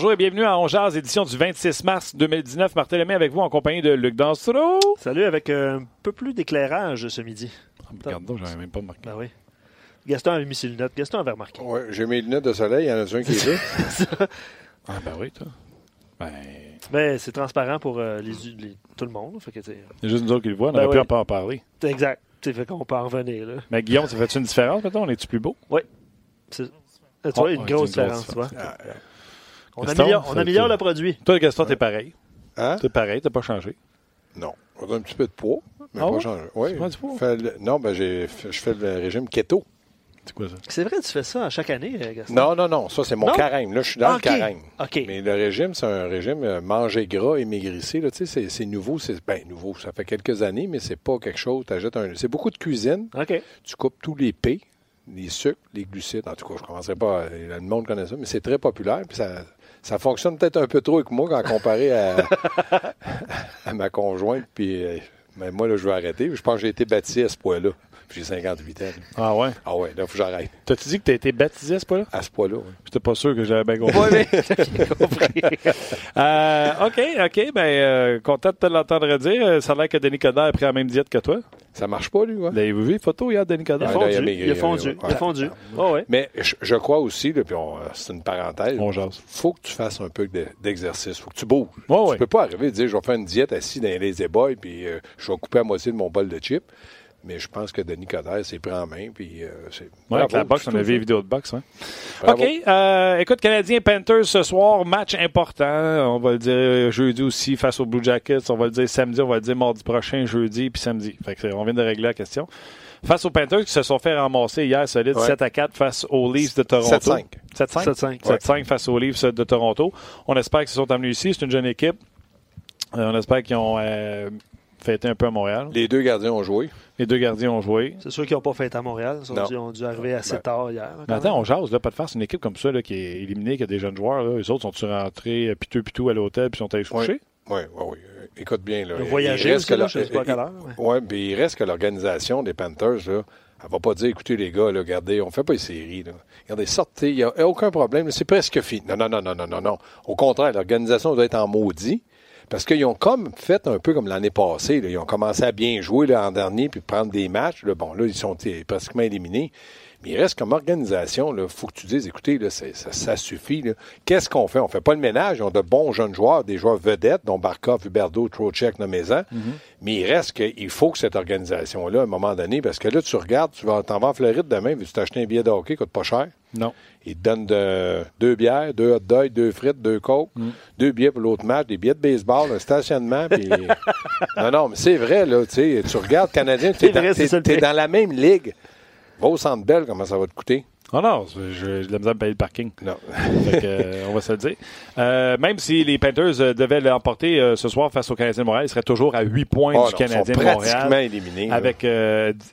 Bonjour et bienvenue à Ongeaz, édition du 26 mars 2019. Martin Lemay avec vous en compagnie de Luc Dansereau. Salut, avec un peu plus d'éclairage ce midi. Regarde donc, j'avais même pas remarqué. Ben oui. Gaston avait mis ses lunettes. Gaston avait remarqué. Oui, j'ai mes lunettes de soleil, il y en a un qui est là. Ah ben oui, toi. Ben, Mais c'est transparent pour euh, les, les- tout le monde. Fait que, c'est juste nous autres qui le voient, on Ben aurait pu oui. en parler. exact. Tu sais, fait qu'on peut en revenir. Là. Mais Guillaume, ça fait une différence, maintenant? On est-tu plus beau? C'est- Tu Oh, vois, une ouais, grosse c'est une grosse différence. tu vois. différence. On, Gaston, améliore, on le produit. Toi, Gaston, t'es pareil. Hein? T'es pareil, t'as pas changé. Non. On a un petit peu de poids, mais Ah pas ouais? changé. Oui. Tu prends du poids? Fais le- Non, ben j'ai... je fais le régime keto. C'est quoi ça? C'est vrai, tu fais ça à chaque année, euh, Gaston? Non, non, non. Ça, c'est mon Non? carême. Là, je suis dans Ah, le ok. carême. OK. Mais le régime, c'est un régime euh, manger gras et maigrisser. Là, tu sais, c'est, c'est nouveau. C'est, ben, nouveau. Ça fait quelques années, mais c'est pas quelque chose. T'ajoutes un, c'est beaucoup de cuisine. OK. Tu coupes tous les P, les sucres, les glucides. En tout cas, je ne commencerai pas. à- Le monde connaît ça, mais c'est très populaire. Puis ça, ça fonctionne peut-être un peu trop avec moi quand comparé à, à ma conjointe. Puis euh, mais moi, là, je vais arrêter. Je pense que j'ai été baptisé à ce point-là. Puis j'ai 58 ans. là. Ah ouais? Ah ouais, là, il faut que j'arrête. T'as-tu dit que t'as été baptisé à ce point-là? À ce point-là, oui. J'étais pas sûr que j'avais bien compris. Oui, mais j'ai compris. Euh, OK, OK. Ben, euh, content de te l'entendre dire. Euh, Ça a l'air que Denis Coderre a pris la même diète que toi. Ça marche pas, lui, ouais. L'avez-vous vu, les photos hier, Denis Il a Coderre? Ouais, là, il a fondu. maigri, Il a fondu. Il a fondu. Oh, ouais. Mais je, je crois aussi, là, puis on- c'est une parenthèse, On jase. faut que tu fasses un peu de- d'exercice. faut que tu bouges. Ouais, tu ouais. peux pas arriver et dire, je vais faire une diète assis dans les boys puis euh, je vais couper à moitié de mon bol de chips. Mais je pense que Denis Coderre s'est pris en main, puis euh, c'est... Ouais, bravo, avec la boxe, on a vu les ça. vidéos de boxe. hein. OK. euh, écoute, Canadien Panthers ce soir, match important. On va le dire jeudi aussi face aux Blue Jackets. On va le dire samedi, on va le dire mardi prochain, jeudi, puis samedi. Fait que on vient de régler la question. Face aux Panthers qui se sont fait ramasser hier solide Ouais. 7 à 4 face aux Leafs de Toronto. 7-5. 7-5. 7-5. 7-5 face aux Leafs de Toronto. On espère qu'ils se sont amenés ici. C'est une jeune équipe. Euh, on espère qu'ils ont euh, fêté un peu à Montréal. Les deux gardiens ont joué. Les deux gardiens ont joué. C'est sûr qu'ils n'ont pas fait à Montréal. Ils ont, Non. dû, ont dû arriver assez Ben. tard hier. Mais attends, on jase, là, pas de farce. Une équipe comme ça, là, qui est éliminée, qui a des jeunes joueurs, là, eux autres sont-ils rentrés euh, piteux piteux à l'hôtel puis sont allés se Oui. coucher? Oui, oui, oui. Écoute bien. Là. Le voyager Il reste que là, la- je ne sais pas à quelle heure. ouais. Oui, mais il reste que l'organisation des Panthers, là, elle va pas dire, écoutez les gars, là, regardez, on fait pas les séries. Là. Regardez, sortez, il n'y a aucun problème, là, c'est presque fini. Non, non, non, non, non, non, non. Au contraire, l'organisation doit être en maudit. Parce qu'ils ont comme fait un peu comme l'année passée. là. Ils ont commencé à bien jouer là, en dernier puis prendre des matchs. Là. Bon, là, ils sont eh, pratiquement éliminés. Mais il reste comme organisation, il faut que tu dises, écoutez, là, ça, ça suffit. Qu'est-ce qu'on fait? On fait pas le ménage. Ils ont de bons jeunes joueurs, des joueurs vedettes, dont Barkov, Huberdo, Trocheck, nommez-en. Mais il reste qu'il faut que cette organisation-là, à un moment donné, parce que là, tu regardes, tu vas t'en vas en Floride demain, veux-tu t'acheter un billet de hockey, coûte pas cher? Non. Ils te donnent de- deux bières, deux hot dogs, deux frites, deux cokes, Mm. deux billets pour l'autre match, des billets de baseball, un stationnement. Non, non, mais c'est vrai, là. Tu tu regardes Canadien, tu es, dans la même ligue. Va au Centre Bell, comment ça va te coûter? Oh non, je- j'ai de la misère me payer le parking. Non. Fait que, euh, on va se le dire. Euh, même si les Panthers euh, devaient l'emporter euh, ce soir face au Canadien de Montréal, ils seraient toujours à 8 points Oh, du non, Canadien de pratiquement Montréal. éliminés. Avec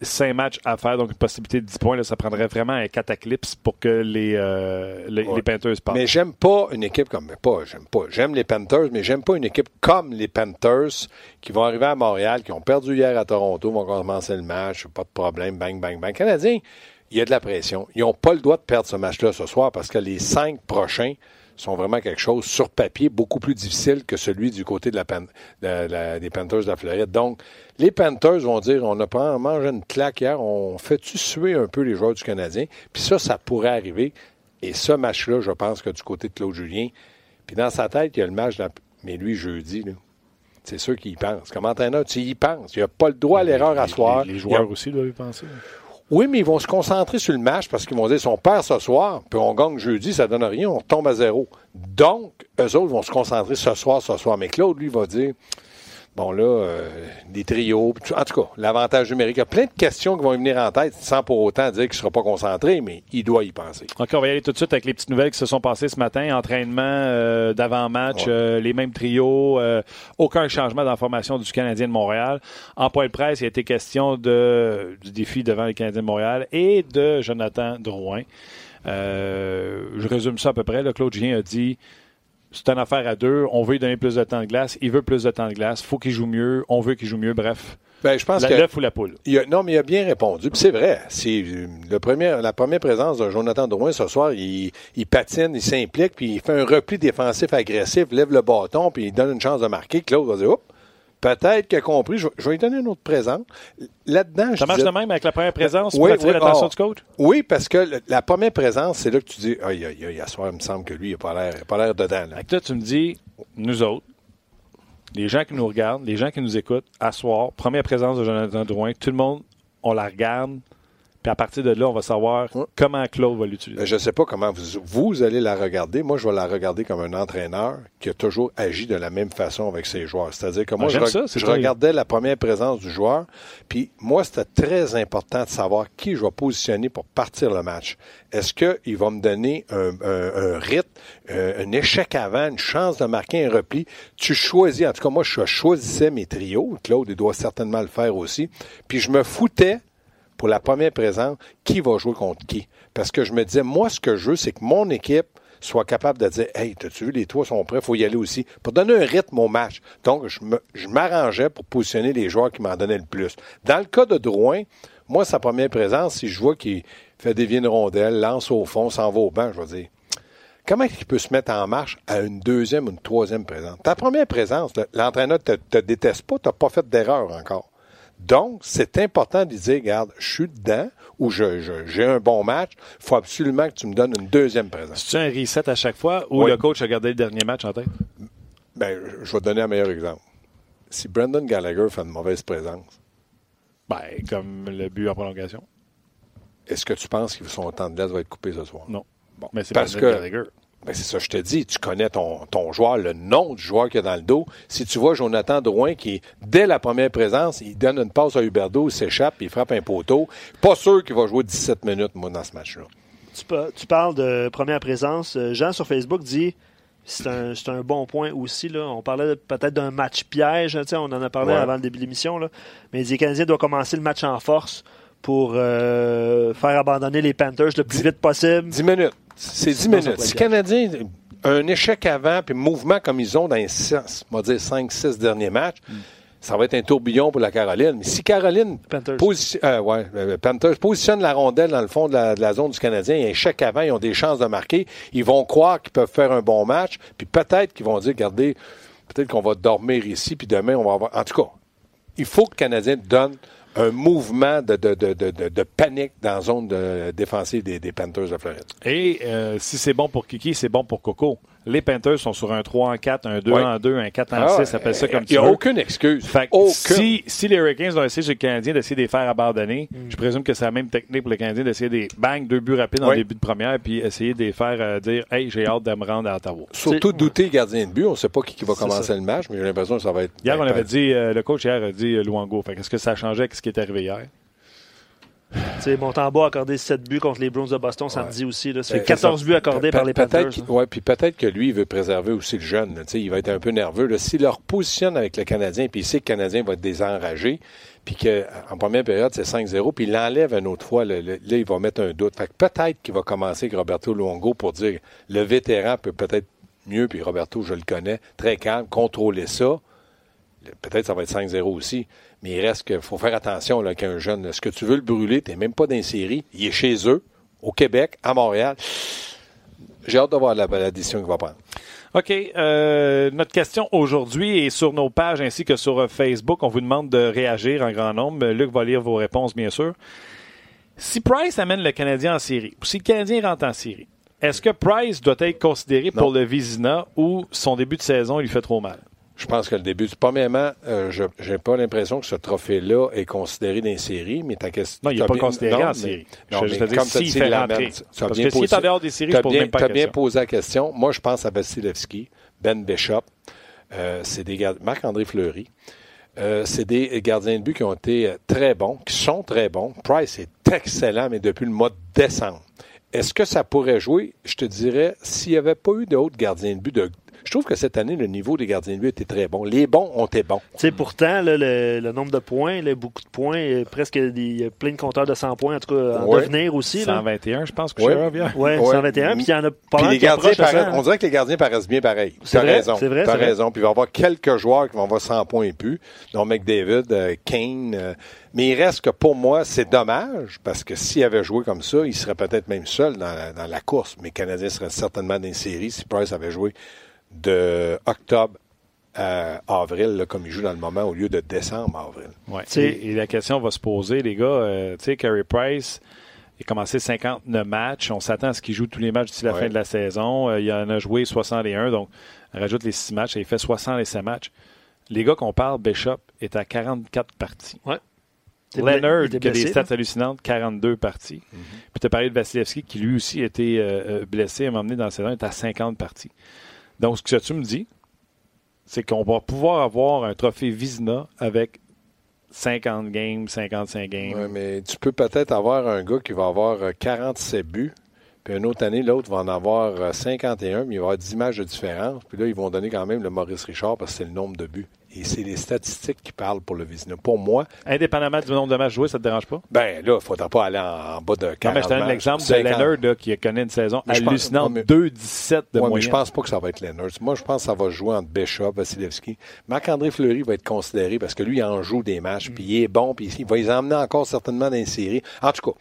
5 matchs à faire, donc une possibilité de 10 points. Là, ça prendrait vraiment un cataclysme pour que les, euh, les, Ouais. les Panthers partent. Mais j'aime pas une équipe comme. mais Pas, j'aime pas. J'aime les Panthers, mais j'aime pas une équipe comme les Panthers qui vont arriver à Montréal, qui ont perdu hier à Toronto, vont commencer le match, pas de problème, bang, bang, bang. Canadiens, il y a de la pression. Ils n'ont pas le droit de perdre ce match-là ce soir parce que les cinq prochains sont vraiment quelque chose sur papier beaucoup plus difficile que celui du côté de la, Pan- de la- des Panthers de la Floride. Donc, les Panthers vont dire on a pas mangé une claque hier, on fait-tu suer un peu les joueurs du Canadien? Puis ça, ça pourrait arriver. Et ce match-là, je pense que du côté de Claude Julien, puis dans sa tête, il y a le match, de la- mais lui, jeudi, là, c'est sûr qu'il y pense. Comme entraîneur, tu y penses. Il n'a pas le droit à l'erreur à soir. Les, joueurs a- aussi doivent y penser. Oui, mais ils vont se concentrer sur le match parce qu'ils vont dire si on perd ce soir, puis on gagne jeudi, ça donne rien, on tombe à zéro. Donc, eux autres vont se concentrer ce soir, ce soir. Mais Claude, lui, va dire bon, là, euh, des trios. En tout cas, l'avantage numérique. Il y a plein de questions qui vont venir en tête sans pour autant dire qu'il ne sera pas concentré, mais il doit y penser. OK, on va y aller tout de suite avec les petites nouvelles qui se sont passées ce matin. Entraînement euh, d'avant-match, Ouais. euh, les mêmes trios, euh, aucun changement dans la formation du Canadien de Montréal. En point de presse, il a été question de, du défi devant les Canadiens de Montréal et de Jonathan Drouin. Euh, je résume ça à peu près. Là, Claude Julien a dit c'est une affaire à deux. On veut lui donner plus de temps de glace. Il veut plus de temps de glace. faut qu'il joue mieux. On veut qu'il joue mieux. Bref, Ben, je pense La- que. L'œuf ou la poule. il a- non, mais il a bien répondu. Puis c'est vrai. C'est euh, le premier, la première présence de Jonathan Drouin ce soir. Il, il patine, il s'implique, puis il fait un repli défensif agressif, lève le bâton, puis il donne une chance de marquer. Claude va dire, Oups, peut-être qu'il a compris. Je, vais- je vais lui donner une autre présence. Là-dedans, je Ça marche disais- de même avec la première présence Oui, pour attirer oui, l'attention oh. du coach? Oui, parce que le- la première présence, c'est là que tu dis, aïe, aïe, aïe, à soir, il me semble que lui, il n'a pas l'air, pas l'air dedans. là. Là, tu me dis, nous autres, les gens qui nous regardent, les gens qui nous écoutent, à soir, première présence de Jonathan Drouin, tout le monde, on la regarde, puis à partir de là, on va savoir Ouais. comment Claude va l'utiliser. Je ne sais pas comment vous, vous allez la regarder. Moi, je vais la regarder comme un entraîneur qui a toujours agi de la même façon avec ses joueurs. C'est-à-dire que moi, Ah, je, ça, regardais la première présence du joueur. Puis moi, c'était très important de savoir qui je vais positionner pour partir le match. Est-ce qu'il va me donner un, un, un rythme, un, un échec avant, une chance de marquer un repli? Tu choisis, en tout cas, moi, je choisissais mes trios. Claude, il doit certainement le faire aussi. Puis je me foutais pour la première présence, qui va jouer contre qui? Parce que je me disais, moi, ce que je veux, c'est que mon équipe soit capable de dire Hey, t'as-tu vu, les toits sont prêts, faut y aller aussi. Pour donner un rythme au match. Donc, je m'arrangeais pour positionner les joueurs qui m'en donnaient le plus. Dans le cas de Drouin, moi, sa première présence, si je vois qu'il fait dévier une rondelle, lance au fond, s'en va au banc, je vais dire Comment il peut se mettre en marche à une deuxième ou une troisième présence? Ta première présence, l'entraîneur ne te, te déteste pas, tu n'as pas fait d'erreur encore. Donc, c'est important de dire, regarde, je suis dedans ou je- je- j'ai un bon match, il faut absolument que tu me donnes une deuxième présence. C'est-tu un reset à chaque fois ou Oui. le coach a gardé le dernier match en tête? Ben, je vais te donner un meilleur exemple. Si Brendan Gallagher fait une mauvaise présence, Ben, comme le but en prolongation. est-ce que tu penses que son temps de glace va être coupé ce soir? Non. Bon, mais c'est Parce Brendan que- Gallagher. Ben, c'est ça, je te dis, tu connais ton, ton joueur, le nom du joueur qu'il y a dans le dos. Si tu vois Jonathan Drouin qui, dès la première présence, il donne une passe à Huberdo, il s'échappe, il frappe un poteau, pas sûr qu'il va jouer 17 minutes, moi, dans ce match-là. Tu, pa- tu parles de première présence. Euh, Jean sur Facebook dit c'est un, un bon point aussi. Là. On parlait peut-être d'un match piège. sais, On en a parlé Ouais. avant le début de l'émission. Mais les Canadiens doivent commencer le match en force pour euh, faire abandonner les Panthers le plus Dix- vite possible. 10 minutes. C'est 10 Sinon, ça minutes. Si Canadien, un échec avant, puis mouvement comme ils ont dans les 6, on va dire 5-6 derniers matchs, ça va être un tourbillon pour la Caroline. Mais si Caroline Panthers. posi- euh, ouais, euh, Panthers positionne la rondelle dans le fond de la, de la zone du Canadien, un échec avant, ils ont des chances de marquer, ils vont croire qu'ils peuvent faire un bon match, puis peut-être qu'ils vont dire, regardez, peut-être qu'on va dormir ici, puis demain, on va avoir... En tout cas, il faut que le Canadien donne un mouvement de, de, de, de, de- panique dans la zone défensive des, des Panthers de Floride. Et euh, si c'est bon pour Kiki, c'est bon pour Coco. Les Panthers sont sur un 3 en 4, un 2 Ouais. en 2, un 4 en Ah, 6, appelle ça euh, comme Il tu n'y a aucune excuse. Fait que aucune. si, si les Hurricanes vont essayer chez le Canadien d'essayer de les faire abandonner, je présume que c'est la même technique pour le Canadien d'essayer des bang, deux buts rapides en début de première, puis essayer de les faire euh, dire Hey, j'ai hâte de me rendre à Ottawa. Surtout douter gardien de but. On ne sait pas qui, qui va commencer ça. le match, mais j'ai l'impression que ça va être. Hier, on avait dit, euh, le coach hier a dit euh, Luango. Fait qu'est-ce que ça changeait avec ce qui est arrivé hier? Montembeau a accordé 7 buts contre les Bruins de Boston samedi aussi. Là. Ça fait Ben, 14 buts accordés par les Panthers. ouais, puis peut-être que lui, il veut préserver aussi le jeune. là. Il va être un peu nerveux. S'il leur positionne avec le Canadien, puis il sait que le Canadien va être désenragé, puis qu'en première période, c'est 5-0, puis il l'enlève une autre fois, là, il va mettre un doute. Fait que peut-être qu'il va commencer avec Roberto Luongo pour dire le vétéran peut peut-être mieux, puis Roberto, je le connais, très calme, contrôler ça. Peut-être ça va être 5-0 aussi. Mais il reste qu'il faut faire attention là, qu'un jeune. Est-ce que tu veux le brûler? Tu n'es même pas dans une série. Il est chez eux, au Québec, à Montréal. J'ai hâte de voir la, la décision qu'il va prendre. OK. euh, notre question aujourd'hui est sur nos pages ainsi que sur euh, Facebook. On vous demande de réagir en grand nombre. Luc va lire vos réponses, bien sûr. Si Price amène le Canadien en série, ou si le Canadien rentre en série, est-ce que Price doit être considéré Non. pour le Vizina ou son début de saison il lui fait trop mal? Je pense que le début, premièrement, euh, je n'ai pas l'impression que ce trophée-là est considéré dans les séries, mais ta question. Non, il n'est pas bien- considéré non, en série. non, je mais veux comme dire, rentrer. même- tu as Parce bien posé- en dehors des séries, je pose bien, même pas t'as la bien posé la question. Moi, je pense à Vasilevski, Ben Bishop, euh, c'est des gardiens, Marc-André Fleury. Euh, c'est des gardiens de but qui ont été euh, très bons, qui sont très bons. Price est excellent, mais depuis le mois de décembre. Est-ce que ça pourrait jouer? Je te dirais, s'il n'y avait pas eu d'autres gardiens de but de, je trouve que cette année, le niveau des gardiens de but était très bon. Les bons ont été bons. Tu sais, pourtant, là, le, le nombre de points, là, beaucoup de points, euh, presque des, il y a plein de compteurs de 100 points, en tout cas, en Ouais. devenir aussi. Là. 121, je pense que Ouais. Vient. Ouais, Ouais. 121, puis il y en a pas Puis mal les qui gardiens approchent à paraissent- 100. on dirait que les gardiens paraissent bien pareil. C'est T'as vrai, raison. c'est vrai, T'as c'est vrai. raison. Puis il va y avoir quelques joueurs qui vont avoir 100 points et plus, dont McDavid, euh, Kane. euh, mais il reste que pour moi, c'est dommage, parce que s'il avait joué comme ça, il serait peut-être même seul dans la, dans la course. Mais le Canadien serait certainement dans une série si Price avait joué de octobre à avril, là, comme il joue dans le moment, au lieu de décembre à avril. Ouais. Et, et la question va se poser, les gars. euh, tu sais, Carey Price, il a commencé 59 matchs. On s'attend à ce qu'il joue tous les matchs d'ici la Ouais. fin de la saison. Euh, il en a joué 61, donc on rajoute les 6 matchs et il fait 67 matchs. Les gars qu'on parle, Bishop est à 44 parties. Était bla- Leonard, il était qui a des stats là. hallucinantes, 42 parties. Puis tu as parlé de Vasilevski, qui lui aussi a été euh, euh, blessé à moment donné dans la saison, est à 50 parties. Donc, ce que tu me dis, c'est qu'on va pouvoir avoir un trophée Vizina avec 50 games, 55 games. Ouais, mais tu peux peut-être avoir un gars qui va avoir euh, 47 buts, puis une autre année, l'autre va en avoir euh, 51, mais il va avoir 10 matchs de différence. Puis là, ils vont donner quand même le Maurice Richard parce que c'est le nombre de buts. Et c'est les statistiques qui parlent pour le Vizina. Pour moi, Indépendamment du nombre de matchs joués, ça te dérange pas? ben là, il ne faudra pas aller en, en bas de 40 Non, mais je te donne l'exemple de 50. Leonard là, qui connaît une saison Mais hallucinante, ouais, mais- 2-17 de Ouais, mais moyenne. je pense pas que ça va être Leonard. Moi, je pense que ça va jouer entre Bishop, Vasilevski. Marc-André Fleury va être considéré parce que lui, il en joue des matchs, puis il est bon, puis il va les emmener encore certainement dans les séries. En tout cas,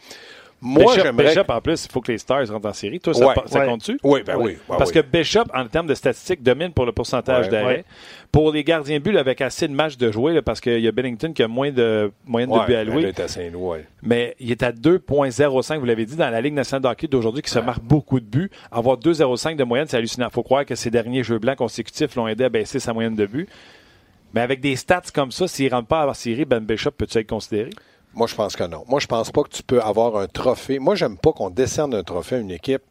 moi, Bishop, j'aimerais... Bishop, en plus, il faut que les Stars rentrent en série. Toi, ça, Ouais. ça Ouais. compte-tu? Oui, ben oui. Parce oui. que Bishop, en termes de statistiques, domine pour le pourcentage Ouais. d'arrêt. Ouais. Pour les gardiens de but, là, avec assez de matchs de jouer, là, parce qu'il y a Bennington qui a moins de moyenne de buts à louer, là, il est à Saint-Louis, ouais. mais il est à 2,05, vous l'avez dit, dans la Ligue nationale de hockey d'aujourd'hui, qui se marque beaucoup de buts. Avoir 2,05 de moyenne, c'est hallucinant. Il faut croire que ces derniers jeux blancs consécutifs l'ont aidé à baisser sa moyenne de buts. Mais avec des stats comme ça, s'il ne rentre pas à la série, Ben Bishop peut-tu être considéré? Moi, je pense que non. Moi, je pense pas que tu peux avoir un trophée. Moi, j'aime pas qu'on décerne un trophée à une équipe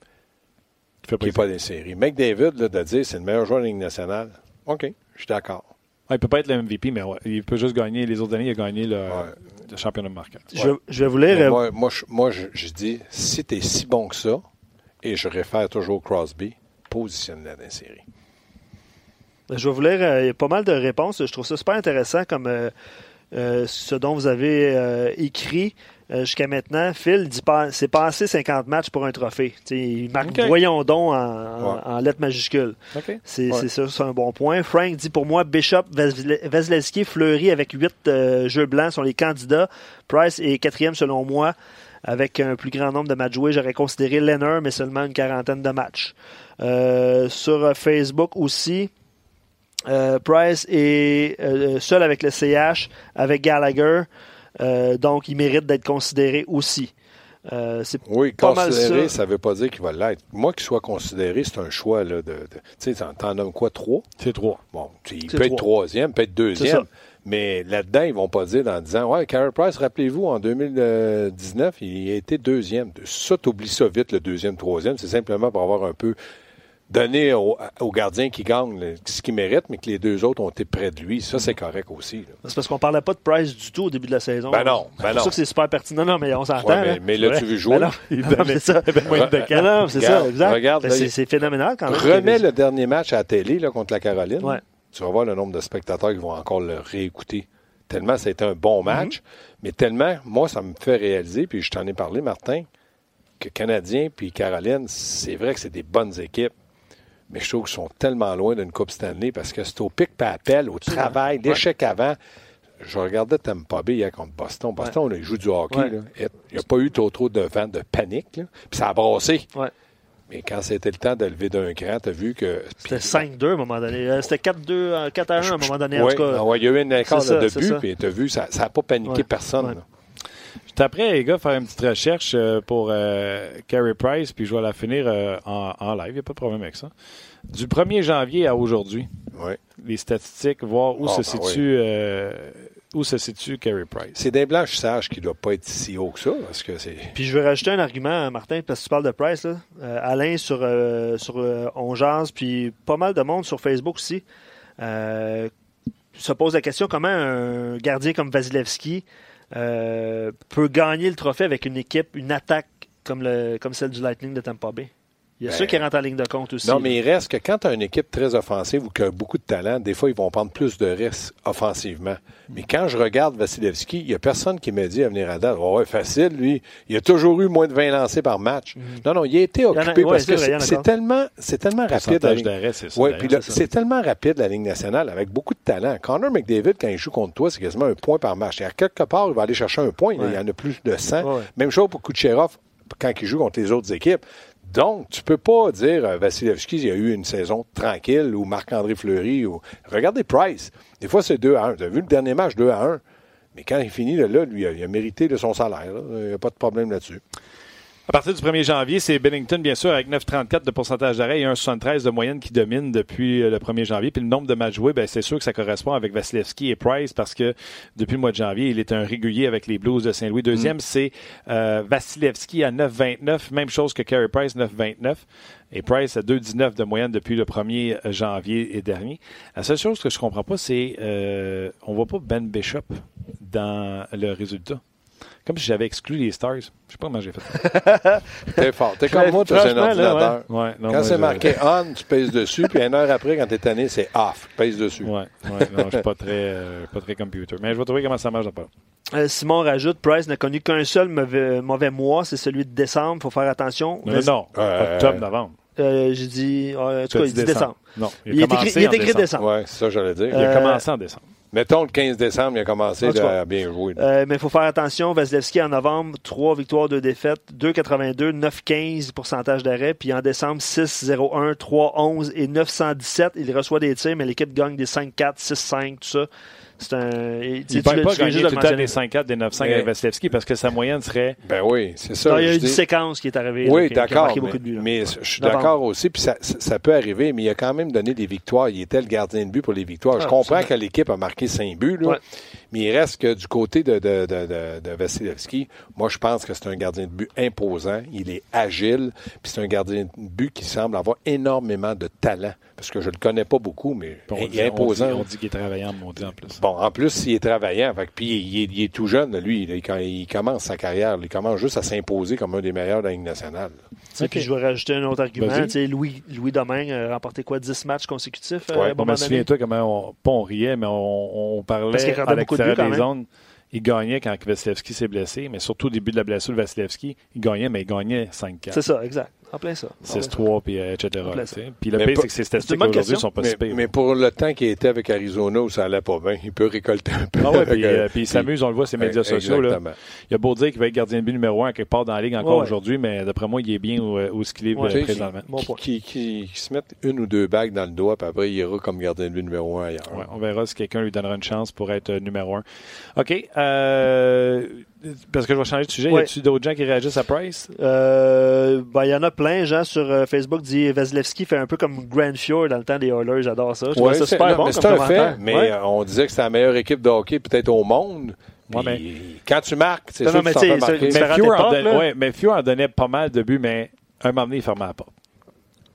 fait qui n'est pas des séries. McDavid, là, de dire c'est le meilleur joueur de la Ligue nationale. OK, je suis d'accord. Ah, il peut pas être le MVP, mais ouais, il peut juste gagner. Les autres années, il a gagné le, Ouais. le championnat de marqueur. Je, je vais vous lire. Euh, moi, moi, je, moi, je, je dis, si tu es si bon que ça, et je réfère toujours Crosby, positionne-la dans la série. Je vais vous lire euh, il y a pas mal de réponses. Je trouve ça super intéressant comme euh, euh, ce dont vous avez euh, écrit euh, jusqu'à maintenant. Phil dit pas, c'est passé 50 matchs pour un trophée. Il marque voyons donc en, en- Ouais. en lettres majuscules. C'est Ouais. ça, c'est un bon point. Frank dit pour moi, Bishop, Vasile- Vasilevski, Fleury avec 8 jeux blancs sont les candidats. Price est quatrième selon moi. Avec un plus grand nombre de matchs joués, j'aurais considéré Leonard, mais seulement une quarantaine de matchs. Sur Facebook aussi, euh, Price est euh, seul avec le CH, avec Gallagher. Euh, donc, il mérite d'être considéré aussi. Euh, c'est Oui, Pas mal considéré, ça. ça ne veut pas dire qu'il va l'être. Moi, qu'il soit considéré, c'est un choix. Là, de, de- tu sais, t'en- nommes quoi, trois? C'est trois. Bon, tu- il peut être trois. troisième, peut être deuxième. Mais là-dedans, ils vont pas dire en disant Ouais, Carey Price, rappelez-vous, en 2019, il a été deuxième. Ça, t'oublies ça vite, le deuxième, troisième. C'est simplement pour avoir un peu donné au, au gardien qui gagne ce qu'il mérite, mais que les deux autres ont été près de lui. Ça, c'est correct aussi. c'est parce qu'on parlait pas de Price du tout au début de la saison. Ben non, ben c'est ça que c'est super pertinent. Non, mais on s'entend. Ouais, mais, là. mais là, Ouais. tu veux jouer. Ben non, c'est ça. non, c'est ça, exact. regarde, Ben, c'est phénoménal quand même. Remets le dernier match à la télé là, contre la Caroline. Ouais. Tu vas voir le nombre de spectateurs qui vont encore le réécouter. Tellement ça a été un bon Mhm. match, mais tellement, moi, ça me fait réaliser, puis je t'en ai parlé, Martin, que Canadiens puis Caroline, c'est vrai que c'est des bonnes équipes, mais je trouve qu'ils sont tellement loin d'une Coupe Stanley parce que c'est au pic par appel, au travail, l'échec avant. Je regardais Tampa Bay hier contre Boston. Boston, là, ils jouent du hockey. Ouais. là. Il n'y a pas eu trop, trop de vent de panique. là. Puis ça a brassé. Ouais. Mais quand c'était le temps de lever d'un cran, tu as vu que. C'était 5-2 à un moment donné. Euh, C'était 4-2, euh, 4-1 à un moment donné. En tout cas, il y a eu un ça, de but, puis tu as vu, ça n'a pas paniqué Ouais, personne. J'étais après, les gars, faire une petite recherche euh, pour euh, Carey Price, puis je vais la finir euh, en, en live. Il n'y a pas de problème avec ça. Du 1er janvier à aujourd'hui, Ouais. les statistiques, voir où Ah, se ben situe euh, où se situe Carey Price. C'est des blanchissages qui ne doivent pas être si haut que ça, parce que c'est. Puis je vais rajouter un argument, Martin, parce que tu parles de Price. Là. Euh, Alain sur, euh, sur euh, On Jase, puis pas mal de monde sur Facebook aussi, euh, se pose la question comment un gardien comme Vasilevski euh, peut gagner le trophée avec une équipe, une attaque comme, le, comme celle du Lightning de Tampa Bay. Il y a ceux qui rentrent en ligne de compte aussi. Non, mais il reste que quand tu as une équipe très offensive ou qui a beaucoup de talent, des fois, ils vont prendre plus de risques offensivement. Mais quand je regarde Vasilevski, il n'y a personne qui me dit à venir à date, oh, ouais, facile, lui. Il a toujours eu moins de 20 lancés par match. Non, non, il a été occupé ouais, parce c'est que c'est tellement, c'est tellement rapide. c'est ça. Ouais, d'ailleurs. puis là, c'est ça. c'est tellement rapide la Ligue nationale avec beaucoup de talent. Connor McDavid, quand il joue contre toi, c'est quasiment un point par match. Et à quelque part, il va aller chercher un point. Ouais. Il y en a plus de 100. Ouais, ouais. Même chose pour Kucherov quand il joue contre les autres équipes. Donc, tu peux pas dire euh, Vasilevski, il a eu une saison tranquille ou Marc-André Fleury. Ou... Regardez Price. Des fois, c'est 2 à 1. Tu as vu le dernier match 2 à 1. Mais quand il finit, là, lui, il a, mérité de son salaire. Il n'y a pas de problème là-dessus. À partir du 1er janvier, c'est Bennington, bien sûr, avec 9,34 de pourcentage d'arrêt et 1,73 de moyenne qui domine depuis euh, le 1er janvier. Puis le nombre de matchs joués, ben, c'est sûr que ça correspond avec Vasilevski et Price parce que depuis le mois de janvier, il est un régulier avec les Blues de Saint-Louis. Deuxième, c'est euh, Vasilevski à 9,29. Même chose que Carey Price, 9,29. Et Price à 2,19 de moyenne depuis le 1er janvier et dernier. La seule chose que je comprends pas, c'est euh, on voit pas Ben Bishop dans le résultat. Comme si j'avais exclu les Stars. Je sais pas comment j'ai fait ça. T'es fort. T'es comme moi, tu un Franchement, là, ordinateur. Ouais, non, Quand c'est marqué on, tu pèses dessus, puis une heure après, quand t'es tanné, c'est off. Pèse dessus. Ouais, ouais, non, je suis pas très, euh, pas très computer. Mais je vais trouver comment ça marche long. Euh, Simon rajoute Price n'a connu qu'un seul mauvais, mauvais mois, c'est celui de décembre. Il faut faire attention. Non, Mais- non, Euh, octobre, novembre. Euh, J'ai dit. euh, en tout cas, il dit décembre. Non, Il est commencé écrit, il est écrit décembre. C'est ça que j'allais dire. Il a Euh, commencé en décembre. Mettons le 15 décembre, il a commencé là, à bien jouer. Euh, mais il faut faire attention. Vasilevski en novembre, 3 victoires, 2 défaites, 2,82, 9,15 pourcentage d'arrêt. Puis en décembre, 6,01, 3,11 et 917. Il reçoit des tirs, mais l'équipe gagne des 5-4, 6-5, tout ça. C'est un. et- tu sais, Il ne peut pas gagner tout de le temps des 5-4, des 9-5 Mais- avec Vasilevski parce que sa moyenne serait. Ben oui, c'est ça. Non, il y a eu une dis. séquence qui est arrivée. Oui, d'accord. Mais, beaucoup de buts. là. mais je suis d'accord aussi, puis ça, peut arriver, mais il a quand même donné des victoires. Il était le gardien de but pour les victoires. je Ah, comprends que l'équipe a marqué 5 buts, là, Ouais. Mais il reste que du côté de, de, de, de, Vasilevski, moi, je pense que c'est un gardien de but imposant. Il est agile, puis c'est un gardien de but qui semble avoir énormément de talent. Parce que je le connais pas beaucoup, mais il dit, est imposant. on dit qu'il est travaillant, on dit en plus. Bon, en plus, il est travaillant. Fait puis il est, il est tout jeune, lui. quand il commence sa carrière, il commence juste à s'imposer comme un des meilleurs de la Ligue nationale. Puis je vais rajouter un autre argument. Louis, Louis Domingue a remporté quoi 10 matchs consécutifs euh, Ouais, Bon, donné? souviens-toi comment on, pas on riait, mais on, on parlait à de l'extérieur quand des même. zones. Il gagnait quand Vasilevski s'est blessé, mais surtout au début de la blessure de Vasilevski, il gagnait, mais il gagnait 5-4. C'est ça, exact. En plein ça. En plein ça. 6-3, puis euh, etc. Puis le Mais pire, c'est que une statistiques aujourd'hui sont pas Mais, si pires. mais pour le temps qu'il était avec Arizona où ça allait pas bien, il peut récolter un peu. Ah ouais, puis, euh, euh, puis il s'amuse, on le voit sur les médias sociaux. Là. Il a beau dire qu'il va être gardien de but numéro un quelque part dans la ligue encore Ouais, ouais. aujourd'hui, mais d'après moi, il est bien où, où ce qu'il est Ouais, euh, présentement. Bon qui, qui, se mette une ou deux bagues dans le doigt, puis après, il ira comme gardien de but numéro un ailleurs. Ouais, on verra si quelqu'un lui donnera une chance pour être euh, numéro un. OK. euh, parce que je vais changer de sujet. Ouais. Y a-tu d'autres gens qui réagissent à Price? Euh, ben, il y en a plein, gens sur euh, Facebook dit Vasilevski fait un peu comme Grand Fjord dans le temps des Oilers, j'adore ça. Je Ouais, ça c'est- super non, bon mais comme c'est un fait, mais Ouais. euh, on disait que c'était la meilleure équipe de hockey peut-être au monde. Ouais, Puis mais- Quand tu marques, c'est sûr non, que mais tu t'en tu sais, fais marquer. c'est- Mais différentes Few, en là. ouais, en donnait pas mal de buts, mais un moment donné, il fermait la porte.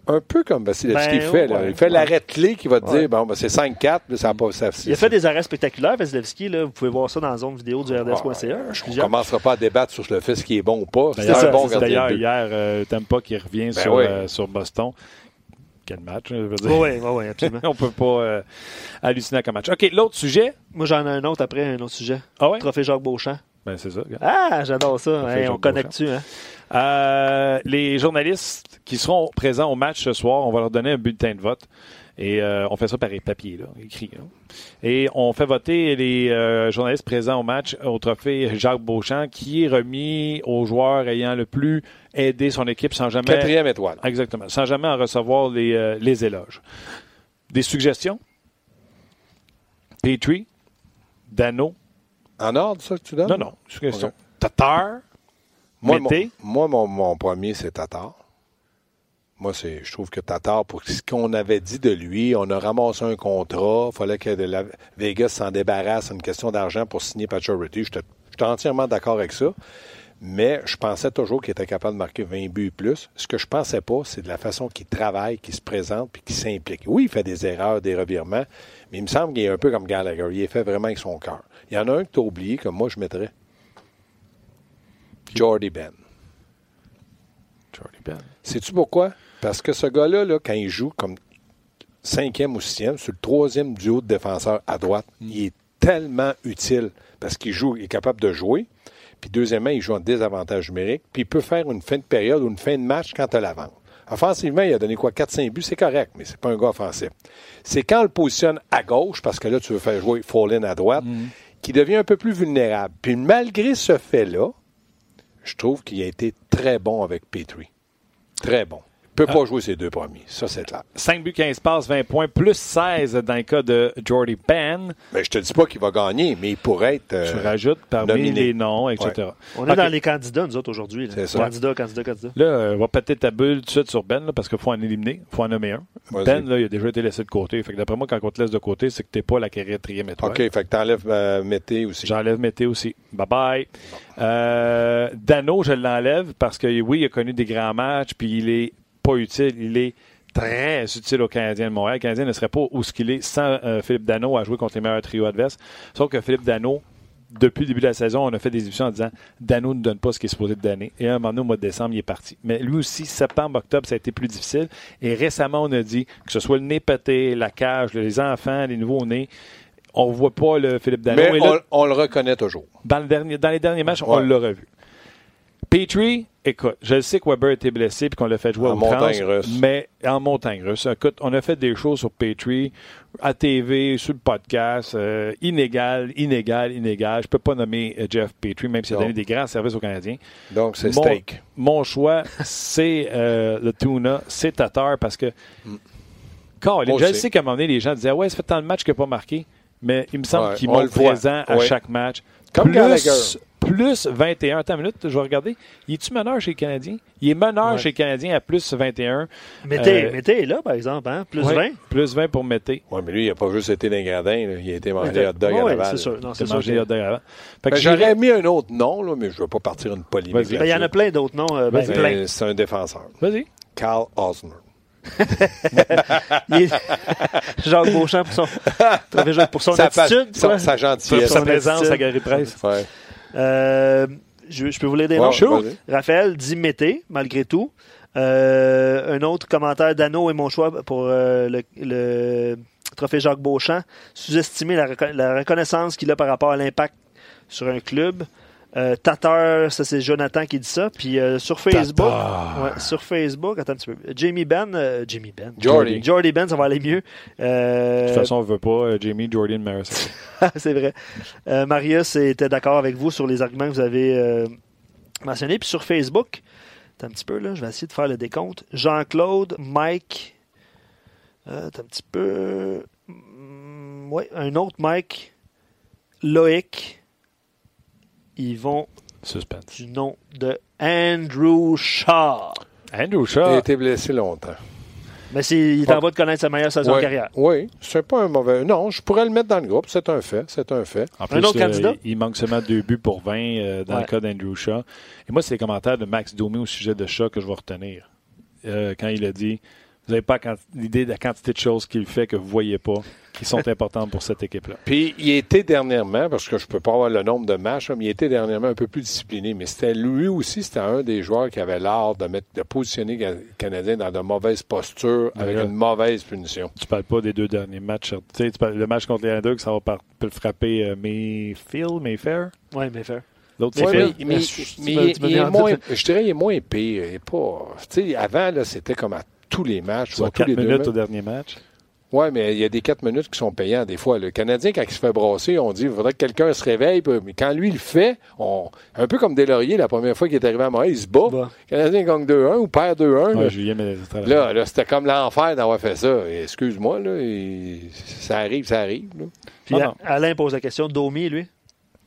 Un peu comme Vasilevski Ben, fait. là. ouais, il fait ouais. l'arrêt clé qui va te Ouais. dire bon, ben, c'est 5-4, mais ça n'a pas. Ça, Il a fait des arrêts spectaculaires, Vasilevski. Là. Vous pouvez voir ça dans la zone vidéo du RDS.ca. On Plusieurs. ne commencera pas à débattre sur le fait ce qui est bon ou pas. C'est un bon D'ailleurs, hier, euh, Tampa qui revient Ben sur, oui. euh, sur Boston. Quel match, hein, je veux dire. Oui, oui, oui, absolument. On peut pas euh, halluciner comme match. OK, l'autre sujet? Moi, j'en ai un autre après, un autre sujet. Ah ouais? Trophée Jacques Beauchamp. Ben, c'est ça. regarde. Ah, j'adore ça. Hey, on Jacques connecte-tu, hein? Euh, les journalistes qui seront présents au match ce soir, on va leur donner un bulletin de vote. Et euh, on fait ça par papier, là, écrit. là. Et on fait voter les euh, journalistes présents au match au trophée Jacques Beauchamp, qui est remis aux joueurs ayant le plus aidé son équipe sans jamais. Quatrième étoile. Exactement. Sans jamais en recevoir les, euh, les éloges. Des suggestions? Petrie? Dano? En ordre, ça que tu donnes? Non, non. Suggestions. Ok. Tatar? Moi, mon, moi mon, mon premier, c'est Tatar. Moi, c'est, je trouve que Tatar, pour ce qu'on avait dit de lui, on a ramassé un contrat, il fallait que de la, Vegas s'en débarrasse, c'est une question d'argent pour signer Pacioretty. J'étais, j'étais entièrement d'accord avec ça. Mais je pensais toujours qu'il était capable de marquer 20 buts plus. Ce que je pensais pas, c'est de la façon qu'il travaille, qu'il se présente puis qu'il s'implique. Oui, il fait des erreurs, des revirements, mais il me semble qu'il est un peu comme Gallagher. Il est fait vraiment avec son cœur. Il y en a un que tu as oublié, que moi, je mettrais. Jordy Ben. Jordy Ben. Sais-tu pourquoi? Parce que ce gars-là, là, quand il joue comme cinquième ou sixième, sur le troisième duo de défenseurs à droite, il est tellement utile parce qu'il joue, il est capable de jouer. Puis deuxièmement, il joue en désavantage numérique. Puis il peut faire une fin de période ou une fin de match quand tu as l'avance. Offensivement, il a donné quoi? 4-5 buts, c'est correct, mais c'est pas un gars offensif. C'est quand on le positionne à gauche, parce que là, tu veux faire jouer Fallin à droite, qu'il devient un peu plus vulnérable. Puis malgré ce fait-là, je trouve qu'il a été très bon avec Petrie. Très bon. Il peut pas jouer ses deux premiers. Ça, c'est clair. 5 buts, 15 passes, 20 points, plus 16 dans le cas de Jordy Ben. Mais je te dis pas qu'il va gagner, mais il pourrait être. euh, Je rajoute parmi nominé. les noms, etc. On est dans les candidats, nous autres, aujourd'hui. C'est ça. Candidats, candidats, candidats. Là, euh, on va péter ta bulle tout de suite sur Ben, là, parce qu'il faut en éliminer. Il faut en nommer un. Ben, là, il a déjà été laissé de côté. Fait que d'après moi, quand on te laisse de côté, c'est que t'es pas la quatrième étoile. OK, fait que t'enlèves euh, Mété aussi. J'enlève Mété aussi. Bye bye. Euh, Dano, je l'enlève parce que oui, il a connu des grands matchs, puis il est pas utile. Il est très utile aux Canadiens de Montréal. Le Canadien ne serait pas où ce qu'il est sans euh, Philippe Dano à jouer contre les meilleurs trios adverses. Sauf que Philippe Dano, depuis le début de la saison, on a fait des émissions en disant Dano ne donne pas ce qu'il est supposé de donner. Et à un moment donné, au mois de décembre, il est parti. Mais lui aussi, septembre, octobre, ça a été plus difficile. Et récemment, on a dit que ce soit le nez pété, la cage, les enfants, les nouveaux-nés, on voit pas le Philippe Dano. Mais là, on, on le reconnaît toujours. dans, le dernier, dans les derniers matchs, on l'a revu. Petrie, écoute, je sais que Weber était blessé et qu'on l'a fait jouer En montagne France, russe. mais en montagne russe. Écoute, on a fait des choses sur Petrie, à TV, sur le podcast, euh, inégal, inégal, inégal. Je peux pas nommer euh, Jeff Petrie, même s'il a donné des grands services aux Canadiens. Donc, c'est Mon- steak. Mon choix, c'est euh, le tuna, c'est Tatar, parce que je aussi. sais qu'à un moment donné, les gens disaient Ouais, ça fait tant de matchs qu'il n'a pas marqué, mais il me semble Ouais, qu'il on monte présent à Ouais. chaque match. Comme Gallagher. plus 21. Attends une minute, je vais regarder. Il est-tu meneur chez les Canadiens? Il est meneur Ouais. chez les Canadiens à plus 21. Mété, Euh, Mété est là, par exemple, hein? plus Ouais, 20. Plus 20 pour Mété. Oui, mais lui, il n'a pas juste été là. Il a été dog à ouais, Laval. c'est sûr. Non, C'est sûr. mangé que- dog avant. Ben, j'irais- J'aurais mis un autre nom, là, mais je ne veux pas partir une polémique. Ben, Il y en a plein d'autres noms. euh, ben, Vas-y. plein. Mais C'est un défenseur. Vas-y. Carl Osner. Il Jacques Beauchamp pour son, trophée Jacques pour son Sa fa- attitude. sa Pour gentillesse. sa présence à Gary Price. Ouais. Euh, je, je peux vous lire des. Raphaël dit Mété, malgré tout. Euh, un autre commentaire d'Anno et mon choix pour euh, le, le trophée Jacques Beauchamp. Sous-estimer la, reco- la reconnaissance qu'il a par rapport à l'impact sur un club. Euh, Tatar, ça c'est Jonathan qui dit ça. Puis euh, sur Facebook, ouais, sur Facebook, attends un petit peu. Jamie Ben, euh, Jamie Ben, Jordy. Jordy Ben, ça va aller mieux. Euh, De toute façon, on ne veut pas euh, Jamie Jordan Marison. c'est vrai. Euh, Marius était d'accord avec vous sur les arguments que vous avez euh, mentionnés. Puis sur Facebook, attends un petit peu, là, je vais essayer de faire le décompte. Jean-Claude, Mike, euh, attends un petit peu. oui, un autre Mike, Loïc. Ils vont Suspense. du nom de Andrew Shaw. Andrew Il a Shaw. été blessé longtemps. Mais c'est, il est en voie de connaître sa meilleure saison de carrière. Oui, c'est pas un mauvais. Non, je pourrais le mettre dans le groupe. C'est un fait. C'est un fait. En Un plus, autre euh, candidat? il manque seulement deux buts pour 20 euh, dans Ouais. le cas d'Andrew Shaw. Et moi, c'est les commentaires de Max Domi au sujet de Shaw que je vais retenir. Euh, quand il a dit Vous n'avez pas l'idée de la quantité de choses qu'il fait que vous ne voyez pas, qui sont importantes pour cette équipe-là. Puis il était dernièrement, parce que je peux pas avoir le nombre de matchs, mais il était dernièrement un peu plus discipliné. Mais c'était lui aussi, c'était un des joueurs qui avait l'art de mettre, de positionner les Canadiens dans de mauvaises postures avec là. une mauvaise punition. Tu parles pas des deux derniers matchs. Tu sais, tu parles- le match contre les Islanders, ça va par- peut le frapper euh, Mayfield, Mayfair? Oui, mais faire. L'autre, c'est Ouais, mais, mais- Mais il, est- il moins, je dirais, il est moins pire. Il est pas, tu sais, avant, là, c'était comme à tous les matchs. ou Sur à tous 4 les deux minutes matchs. au dernier match. Oui, mais il y a des 4 minutes qui sont payants des fois. Le Canadien, quand il se fait brasser, on dit il faudrait que quelqu'un se réveille. Mais quand lui il le fait, on, un peu comme Delaurier, la première fois qu'il est arrivé à Montréal, il se bat. Le Canadien gagne 2-1 ou perd 2-1. Ouais, là. C'était comme l'enfer d'avoir fait ça. Excuse-moi, là, et ça arrive, ça arrive. là. Puis Ah non. Alain pose la question. Domi, lui?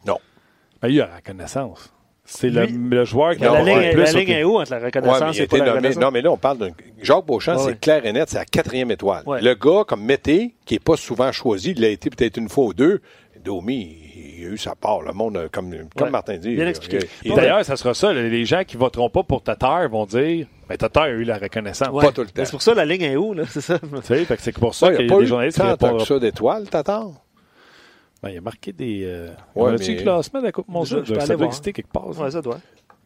Ben, il a la reconnaissance. C'est le, joueur qui Non, a ligne, plus la ligne est où entre la reconnaissance et pas la nommé- reconnaissance? Non, mais là, on parle d'un. Jacques Beauchamp, Ouais, c'est clair et net, c'est la quatrième étoile. Ouais. Le gars, comme Mété, qui n'est pas souvent choisi, il l'a été peut-être une fois ou deux. Domi, il a eu sa part. Le monde, comme, comme. Martin dit. Bien expliqué. il- D'ailleurs, ça sera ça. Les gens qui voteront pas pour Tatar vont dire Mais Tatar a eu la reconnaissance. Ouais. pas tout le temps. Mais C'est pour ça la ligne est où, là? C'est ça? C'est pour ça qu'il n'y y a a pas des eu journalistes qui que ça d'étoiles, t'attends? Ben, il a marqué des. Euh... Ouais, on a-tu mais- le classement de la Coupe Mondiale? Je- Ça doit voir. exister quelque part. ça. Ouais, ça doit.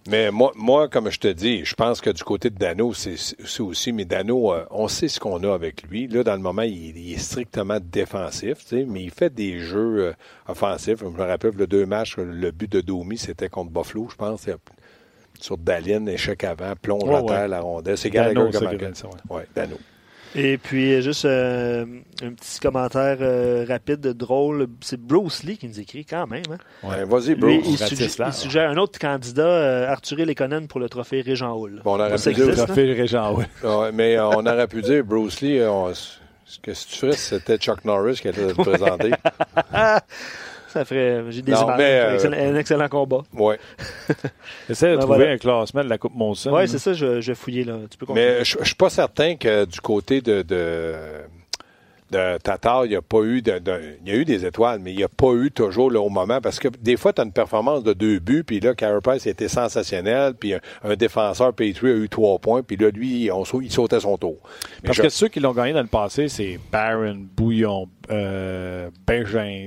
Mais moi, moi, comme je te dis, je pense que du côté de Dano, c'est aussi, mais Dano, euh, on sait ce qu'on a avec lui. Là, dans le moment, il, il est strictement défensif, mais il fait des jeux euh, offensifs. Je me rappelle, le deux matchs, le but de Domi, c'était contre Buffalo, je pense. Sur Daline, échec avant, plonge à terre, ouais. la rondelle. C'est Gallagher ouais. Ouais, Dano. Et puis, juste euh, un petit commentaire euh, rapide, drôle. C'est Bruce Lee qui nous écrit quand même. Hein? Ouais, Vas-y, Lui, Bruce. il, suggère, il suggère un autre candidat, euh, Arthur Lekonen, pour le trophée Régent Hall. Bon, on aurait pu dire- hein? Trophée Régent. Ouais, mais euh, on aurait pu dire, Bruce Lee, euh, on- ce que si tu ferais, c'était Chuck Norris qui allait te présenter. Ça ferait. J'ai des Non, images. mais, euh, Un excellent- combat. Ouais. Essaie de Ben, trouver voilà. un classement de la Coupe Monson. Oui, c'est ça, je, je vais fouiller là. Tu peux continuer. Mais je, je suis pas certain que du côté de, de, de Tatar, il n'y a pas eu de, de- il y a eu des étoiles, mais il n'y a pas eu toujours là, au moment parce que des fois, tu as une performance de deux buts, puis là, a été sensationnel, puis un, un défenseur Petrie a eu trois points, puis là, lui, on, il sautait son tour. Mais Parce je- que ceux qui l'ont gagné dans le passé, c'est Barron, Bouillon, euh,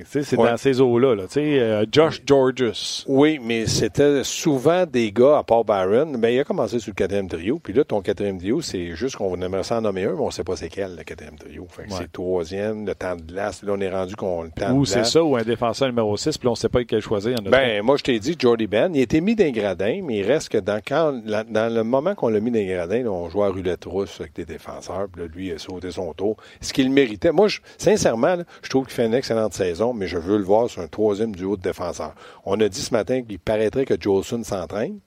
sais, C'est Ouais. dans ces eaux-là. Là. Euh, Josh Georges. Oui, mais c'était souvent des gars, à part Byron, mais il a commencé sur le quatrième trio. Puis là, ton quatrième trio, c'est juste qu'on aimerait s'en nommer un, mais on ne sait pas c'est quel, le quatrième trio. Fait que Ouais. c'est le troisième, le temps de glace. Là, on est rendu qu'on le temps Ou de c'est ça, ou un défenseur numéro 6, puis on ne sait pas lequel choisir. Ben, moi, je t'ai dit, Jordy Ben, il été mis dans les gradins, mais il reste que dans, quand, la- dans le moment qu'on l'a mis gradins, là, on jouait à roulette russe avec des défenseurs, puis là, lui, il a sauté son tour. Ce qu'il méritait. Moi, je- sincèrement, là, je trouve qu'il fait une excellente saison, mais je veux le voir sur un troisième duo de défenseurs. On a dit ce matin qu'il paraîtrait que Jolson s'entraîne.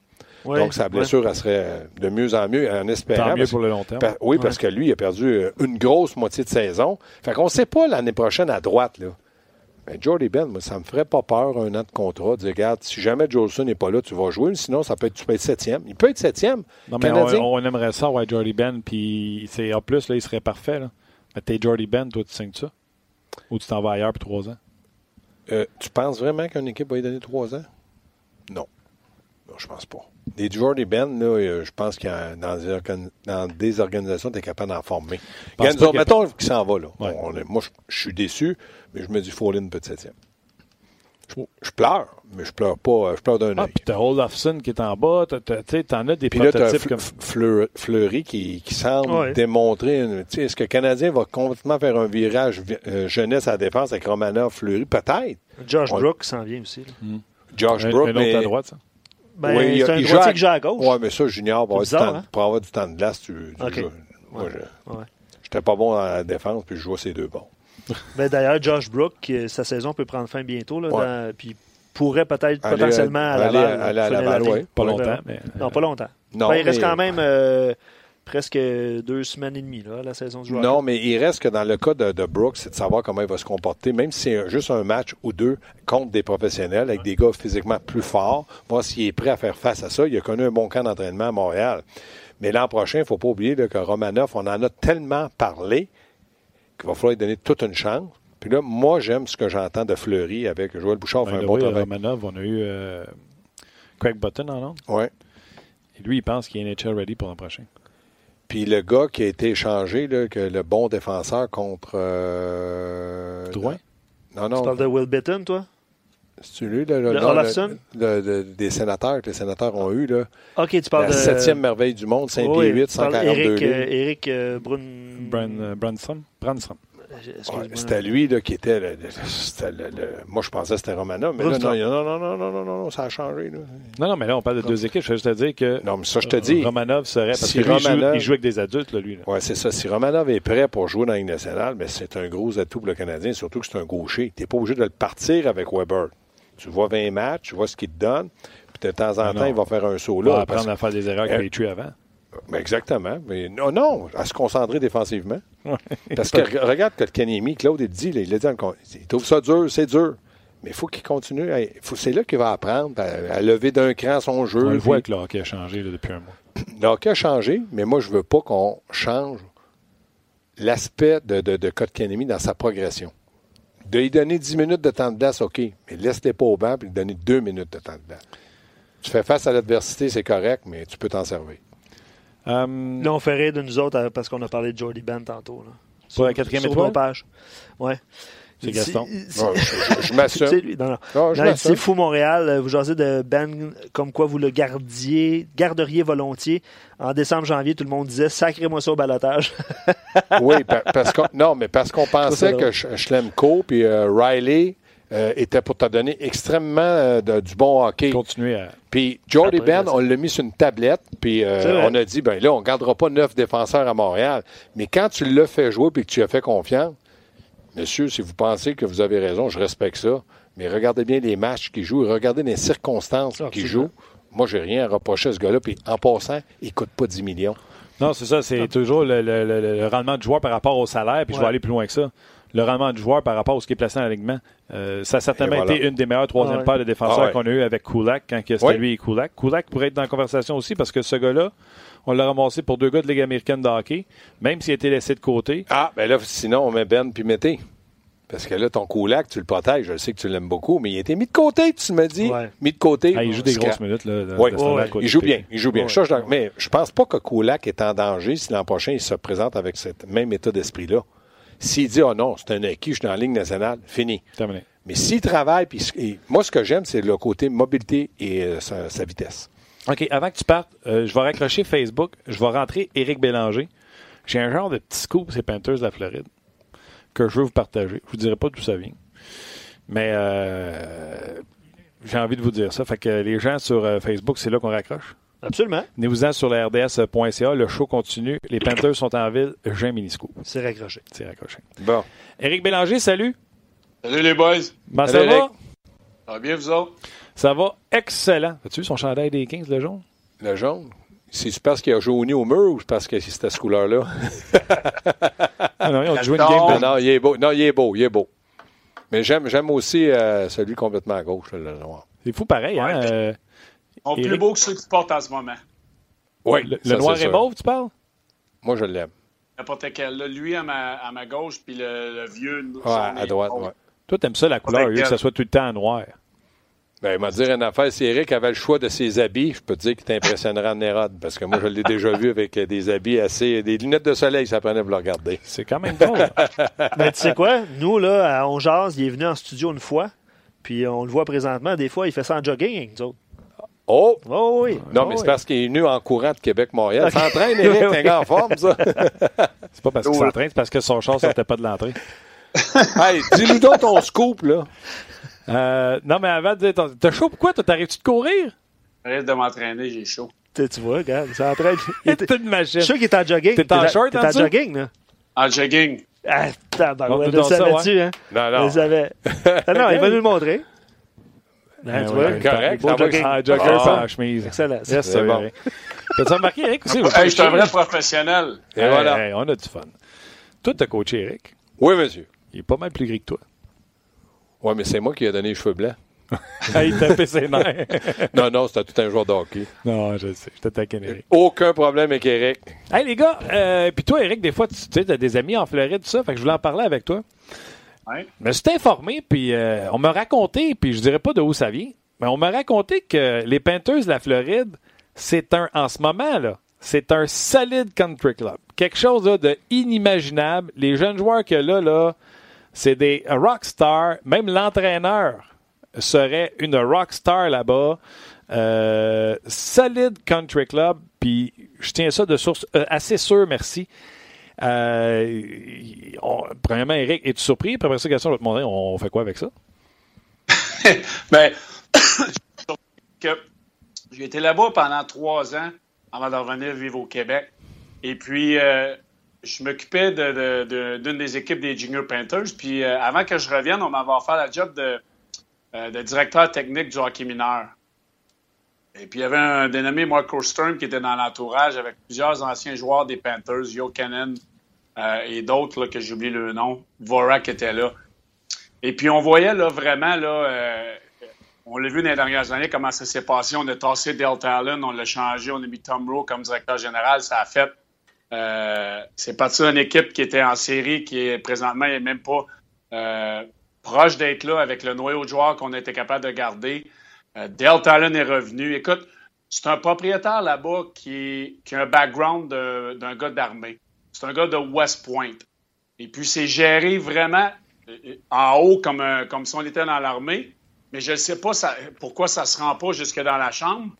Donc, sa ouais. blessure, elle serait de mieux en mieux en espérant. Tant mieux pour le long terme. pa- oui, parce que lui, il a perdu euh, une grosse moitié de saison. Fait qu'on ne sait pas l'année prochaine à droite, là. Mais Jordy Ben, moi, ça me ferait pas peur un an de contrat. Dire, regarde, si jamais Jolson n'est pas là, tu vas jouer. Sinon, ça peut être, tu peux être septième. Il peut être septième. Non, mais on, on aimerait ça, ouais, Jordy Ben, puis c'est en plus, là, il serait parfait. Là. Mais t'es Jordy Ben, toi, tu signes ça? Ou tu t'en vas ailleurs pour trois ans? Euh, tu penses vraiment qu'une équipe va lui donner trois ans? Non. Non, je pense pas. Des Jordy Ben, là, euh, je pense que dans, des organ- dans des organisations, tu es capable d'en former. Mettons qu'il s'en va. Là. Ouais. On est- moi, je, suis déçu, mais je me dis, faut aller une petite septième. Je, pleure, mais je pleure pas. Je pleure d'un Ah, œil. puis t'as Olafson qui est en bas, t'as- t'as- tu t'en as des Puis là, tu as prototypes comme... Fleury, Fleury qui, qui semble Ouais. démontrer. une- tu sais, Est-ce que le Canadien va complètement faire un virage vi- euh, jeunesse à la défense avec Romanov, Fleury? Peut-être. Josh Ouais. Brooks s'en vient aussi. là. Josh un, Brook, un autre mais- à droite, ça? Ben, Oui, c'est un il droitier joue à- qui joue à gauche. Ouais, mais ça, Junior, pour avoir, C'est du bizarre, temps, hein? pour avoir du temps de glace, tu, joues. Moi, je Ouais. n'étais pas bon dans la défense, puis je jouais ces deux bons. Ben, D'ailleurs, Josh Brook, euh, sa saison peut prendre fin bientôt. Là, Ouais. dans- puis pourrait peut-être Aller- potentiellement à aller- Laval. aller à Laval, l'année. ouais. Pas longtemps, mais... Non, pas longtemps. Non, Ben, il reste quand même euh, presque deux semaines et demie là, la saison du joueur. Non, mais il reste que dans le cas de, de Brooks, c'est de savoir comment il va se comporter, même si c'est juste un match ou deux contre des professionnels, avec des gars physiquement plus forts, voir s'il est prêt à faire face à ça. Il a connu un bon camp d'entraînement à Montréal. Mais l'an prochain, il ne faut pas oublier là, que Romanov, on en a tellement parlé qu'il va falloir lui donner toute une chance. Puis là, moi, j'aime ce que j'entends de Fleury avec Joël Bouchard. fait Ben, un bon oui, travail. Romanov, on a eu euh, Craig Button en Londres. Ouais. Et lui, il pense qu'il est NHL ready pour l'an prochain. Puis le gars qui a été échangé, là, que le bon défenseur contre. Euh, Drouin? Non, Tu non. parles de Will Bitton, toi? C'est lui, là, le, Le non, Olafson? le- le- des sénateurs que les sénateurs ont eu. Là, OK, tu parles la de... septième merveille du monde, 5 Oui, pieds 8, tu parles 142 Eric, livres. euh, Eric euh, Brun... Bran, euh, Branson? Branson. Excuse-moi. Ouais, c'était lui là, qui était. le- le- c'était le- le- moi, je pensais que c'était Romanov, mais là, non, non, non, non, non, non, non, non, ça a changé. Là. Non, non, mais là, on parle de deux équipes. Je veux juste te dire que Non, mais ça, je te dis. Romanov serait... Parce si que lui, il, joue, Romanov- il joue avec des adultes, là, lui. Oui, c'est ça. Si Romanov est prêt pour jouer dans la Ligue nationale, mais c'est un gros atout pour le Canadien, surtout que c'est un gaucher. Tu n'es pas obligé de le partir avec Weber. Tu vois 20 matchs, tu vois ce qu'il te donne, puis de temps en temps, non. il va faire un saut Il va là. apprendre à faire des erreurs qu'il a tué avant. Ben, exactement. Mais non, non, à se concentrer défensivement. Parce que re- regarde que Claude, il dit, là, il, a dit il trouve ça dur, c'est dur. Mais il faut qu'il continue. à- faut- C'est là qu'il va apprendre à, à lever d'un cran son jeu. On le voit que le hockey a changé là, depuis un mois. Le hockey a changé, mais moi, je veux pas qu'on change l'aspect de, de, de dans sa progression. De lui donner 10 minutes de temps de glace, OK, mais laisse-les pas au banc puis lui donner 2 minutes de temps de glace. Tu fais face à l'adversité, c'est correct, mais tu peux t'en servir. Euh, Là, on fait rire de nous autres euh, parce qu'on a parlé de Jordy Ben tantôt. Là. Pour la quatrième Sur étoile? nos pages. Ouais. C'est Gaston. Je je m'assume. C'est lui. Non, non. Non, je c'est fou Montréal. euh, Vous jasez de Ben comme quoi vous le gardiez, garderiez volontiers. En décembre, janvier, tout le monde disait sacrez-moi ça au balotage. Oui, pa- parce qu'on non, mais parce qu'on pensait que Sch- Schlemko puis euh, Riley euh, étaient pour te donner extrêmement euh, de- du bon hockey. Continuez à. Puis Jordy Après, Ben, on l'a mis sur une tablette, puis euh, on a dit, ben là, on ne gardera pas neuf défenseurs à Montréal. Mais quand tu l'as fait jouer puis que tu as fait confiance, monsieur, si vous pensez que vous avez raison, je respecte ça. Mais regardez bien les matchs qu'il joue, regardez les circonstances qu'il joue. Moi, j'ai rien à reprocher à ce gars-là. Puis en passant, il ne coûte pas 10 millions. Non, c'est ça. C'est toujours le, le- le- le rendement du joueur par rapport au salaire. Puis je vais aller plus loin que ça. Le rendement du joueur par rapport à ce qui est placé en alignement. Euh, ça a certainement voilà. été une des meilleures troisième Ah paires de défenseurs Ah ouais. qu'on a eu avec Kulak quand que c'était lui et Kulak. Kulak pourrait être dans la conversation aussi parce que ce gars-là, on l'a ramassé pour deux gars de Ligue américaine de hockey, même s'il a été laissé de côté. Ah, ben là, sinon, on met Ben puis Mété. Parce que là, ton coulac, tu le protèges. Je sais que tu l'aimes beaucoup, mais il a été mis de côté, tu me dis. Ouais. Mis de côté. Ah, il joue des grosses minutes. Là, de- Oui, de ce temps-là, ouais, à côté. il joue bien. Il joue bien. Je- ouais. Mais je pense pas que Kulak est en danger si l'an prochain, il se présente avec ce même état d'esprit-là. S'il dit, oh non, c'est un acquis, je suis dans la ligne nationale, fini. Terminé. Mais s'il travaille, puis et moi, ce que j'aime, c'est le côté mobilité et euh, sa, sa vitesse. OK, avant que tu partes, euh, je vais raccrocher Facebook. Je vais rentrer Éric Bélanger. J'ai un genre de petit scoop, c'est Panthers de la Floride, que je veux vous partager. Je vous dirai pas d'où ça vient. Mais euh, j'ai envie de vous dire ça. Fait que les gens sur Facebook, c'est là qu'on raccroche. Absolument. Venez-vous-en sur le RDS.ca. Le show continue. Les Panthers sont en ville. J'ai un mini-scoop. C'est raccroché. C'est raccroché. Bon. Éric Bélanger, salut. Salut les boys. Ben, ça Salut, va? Éric. Ça va bien, vous autres? Ça va excellent. As-tu vu son chandail des 15, le jaune? Le jaune? C'est parce qu'il a jauni au mur ou c'est parce que c'était cette couleur-là? Ah non, ils ont joué une game non, non, il est beau. Non, il est beau. Il est beau. Mais j'aime, aussi euh, celui complètement à gauche, là, le noir. C'est fou pareil, hein? Euh, sont plus beaux que ceux que tu portes en ce moment. Oui, le le noir et mauve, tu parles? Moi, je l'aime. N'importe quel. là, lui à ma, à ma gauche, puis le, le vieux. Ouais, à droite, ouais. Toi, t'aimes ça, la couleur, au lieu que ça soit tout le temps en noir. Ben, il m'a dit une affaire. Si Eric avait le choix de ses habits, je peux te dire qu'il t'impressionnerait en Nérode. Parce que moi, je l'ai déjà vu avec euh, des habits assez. des lunettes de soleil, ça prenait pour le regarder. C'est quand même drôle. Ben, tu sais quoi? Nous, là, à On Jase, il est venu en studio une fois. Puis on le voit présentement, des fois, il fait ça en jogging avec nous autres. Oh! Oh, oui. Non, Oh, mais c'est oui. parce qu'il est venu en courant de Québec-Montréal. S'entraîne, Eric, t'es en forme, ça. C'est pas parce qu'il s'entraîne, c'est parce que son char sortait pas de l'entrée. hey, dis-nous donc ton scoop, là. Euh, non, mais avant de dire, t'as- t'as chaud pourquoi? T'arrives-tu de courir? Arrête de m'entraîner, j'ai chaud. Tu tu vois, regarde, s'entraîne. Il était- T'es une machine. Je suis sûr qu'il est en jogging. T'es en short T'es en en dessous? jogging, là? En jogging. Ah, tabarouette, dans ça, savais-tu, hein? Non, non. le savais. Ah non, il va nous le montrer. Hein, Ah, tu vois? correct, Beau jogging. Ah, jogger Ah. sans chemise. Excellent. Yes, C'est bon. Eric. T'as-tu remarqué, Eric, aussi? Hey, je suis un vrai professionnel. Et Hey, voilà. hey, on a du fun. Toi, t'as coaché Eric. Oui, monsieur. Il est pas mal plus gris que toi. Oui, mais c'est moi qui ai donné les cheveux blancs. Il tapait ses nerfs. Non, non, c'était tout un joueur de hockey. non, je le sais. Je t'attaque, Eric. Aucun problème avec Eric. Hey, les gars, euh, puis toi, Eric, des fois, tu tu sais, t'as des amis en Floride, tout ça. Fait que je voulais en parler avec toi. Ouais. Je me suis informé, puis euh, on m'a raconté, puis je dirais pas de où ça vient, mais on m'a raconté que les Panthers de la Floride, c'est un, en ce moment, là, c'est un solide country club. Quelque chose là, de inimaginable. Les jeunes joueurs que là, là, c'est des rockstars. Même l'entraîneur serait une rockstar là-bas. Euh, solide country club, puis je tiens ça de source euh, assez sûre, merci. Euh, premièrement, Eric, es-tu surpris? Puis après ça, vais te demander, on fait quoi avec ça? Que j'ai été là-bas pendant trois ans avant de revenir vivre au Québec. Et puis, euh, je m'occupais de- de- de- d'une des équipes des Junior Panthers. Puis, euh, avant que je revienne, on m'avait offert la job de, directeur technique du hockey mineur. Et puis, il y avait un dénommé Marco Stern qui était dans l'entourage avec plusieurs anciens joueurs des Panthers, Yo Cannon et d'autres que j'oublie le nom. Vorak était là. Et puis, on voyait là, vraiment, là, euh, on l'a vu dans les dernières années, comment ça s'est passé. On a tassé Dale Talon, on l'a changé, on a mis Tom Rowe comme directeur général. Ça a fait. euh, c'est parti d'une équipe qui était en série, qui est présentement n'est même pas euh, proche d'être là avec le noyau de joueurs qu'on été capable de garder. Euh, Dale Talon est revenu. Écoute, c'est un propriétaire là-bas qui, qui a un background d'un gars d'armée. C'est un gars de West Point. Et puis, c'est géré vraiment en haut comme, comme si on était dans l'armée, mais je ne sais pas pourquoi ça ne se rend pas jusque dans la chambre.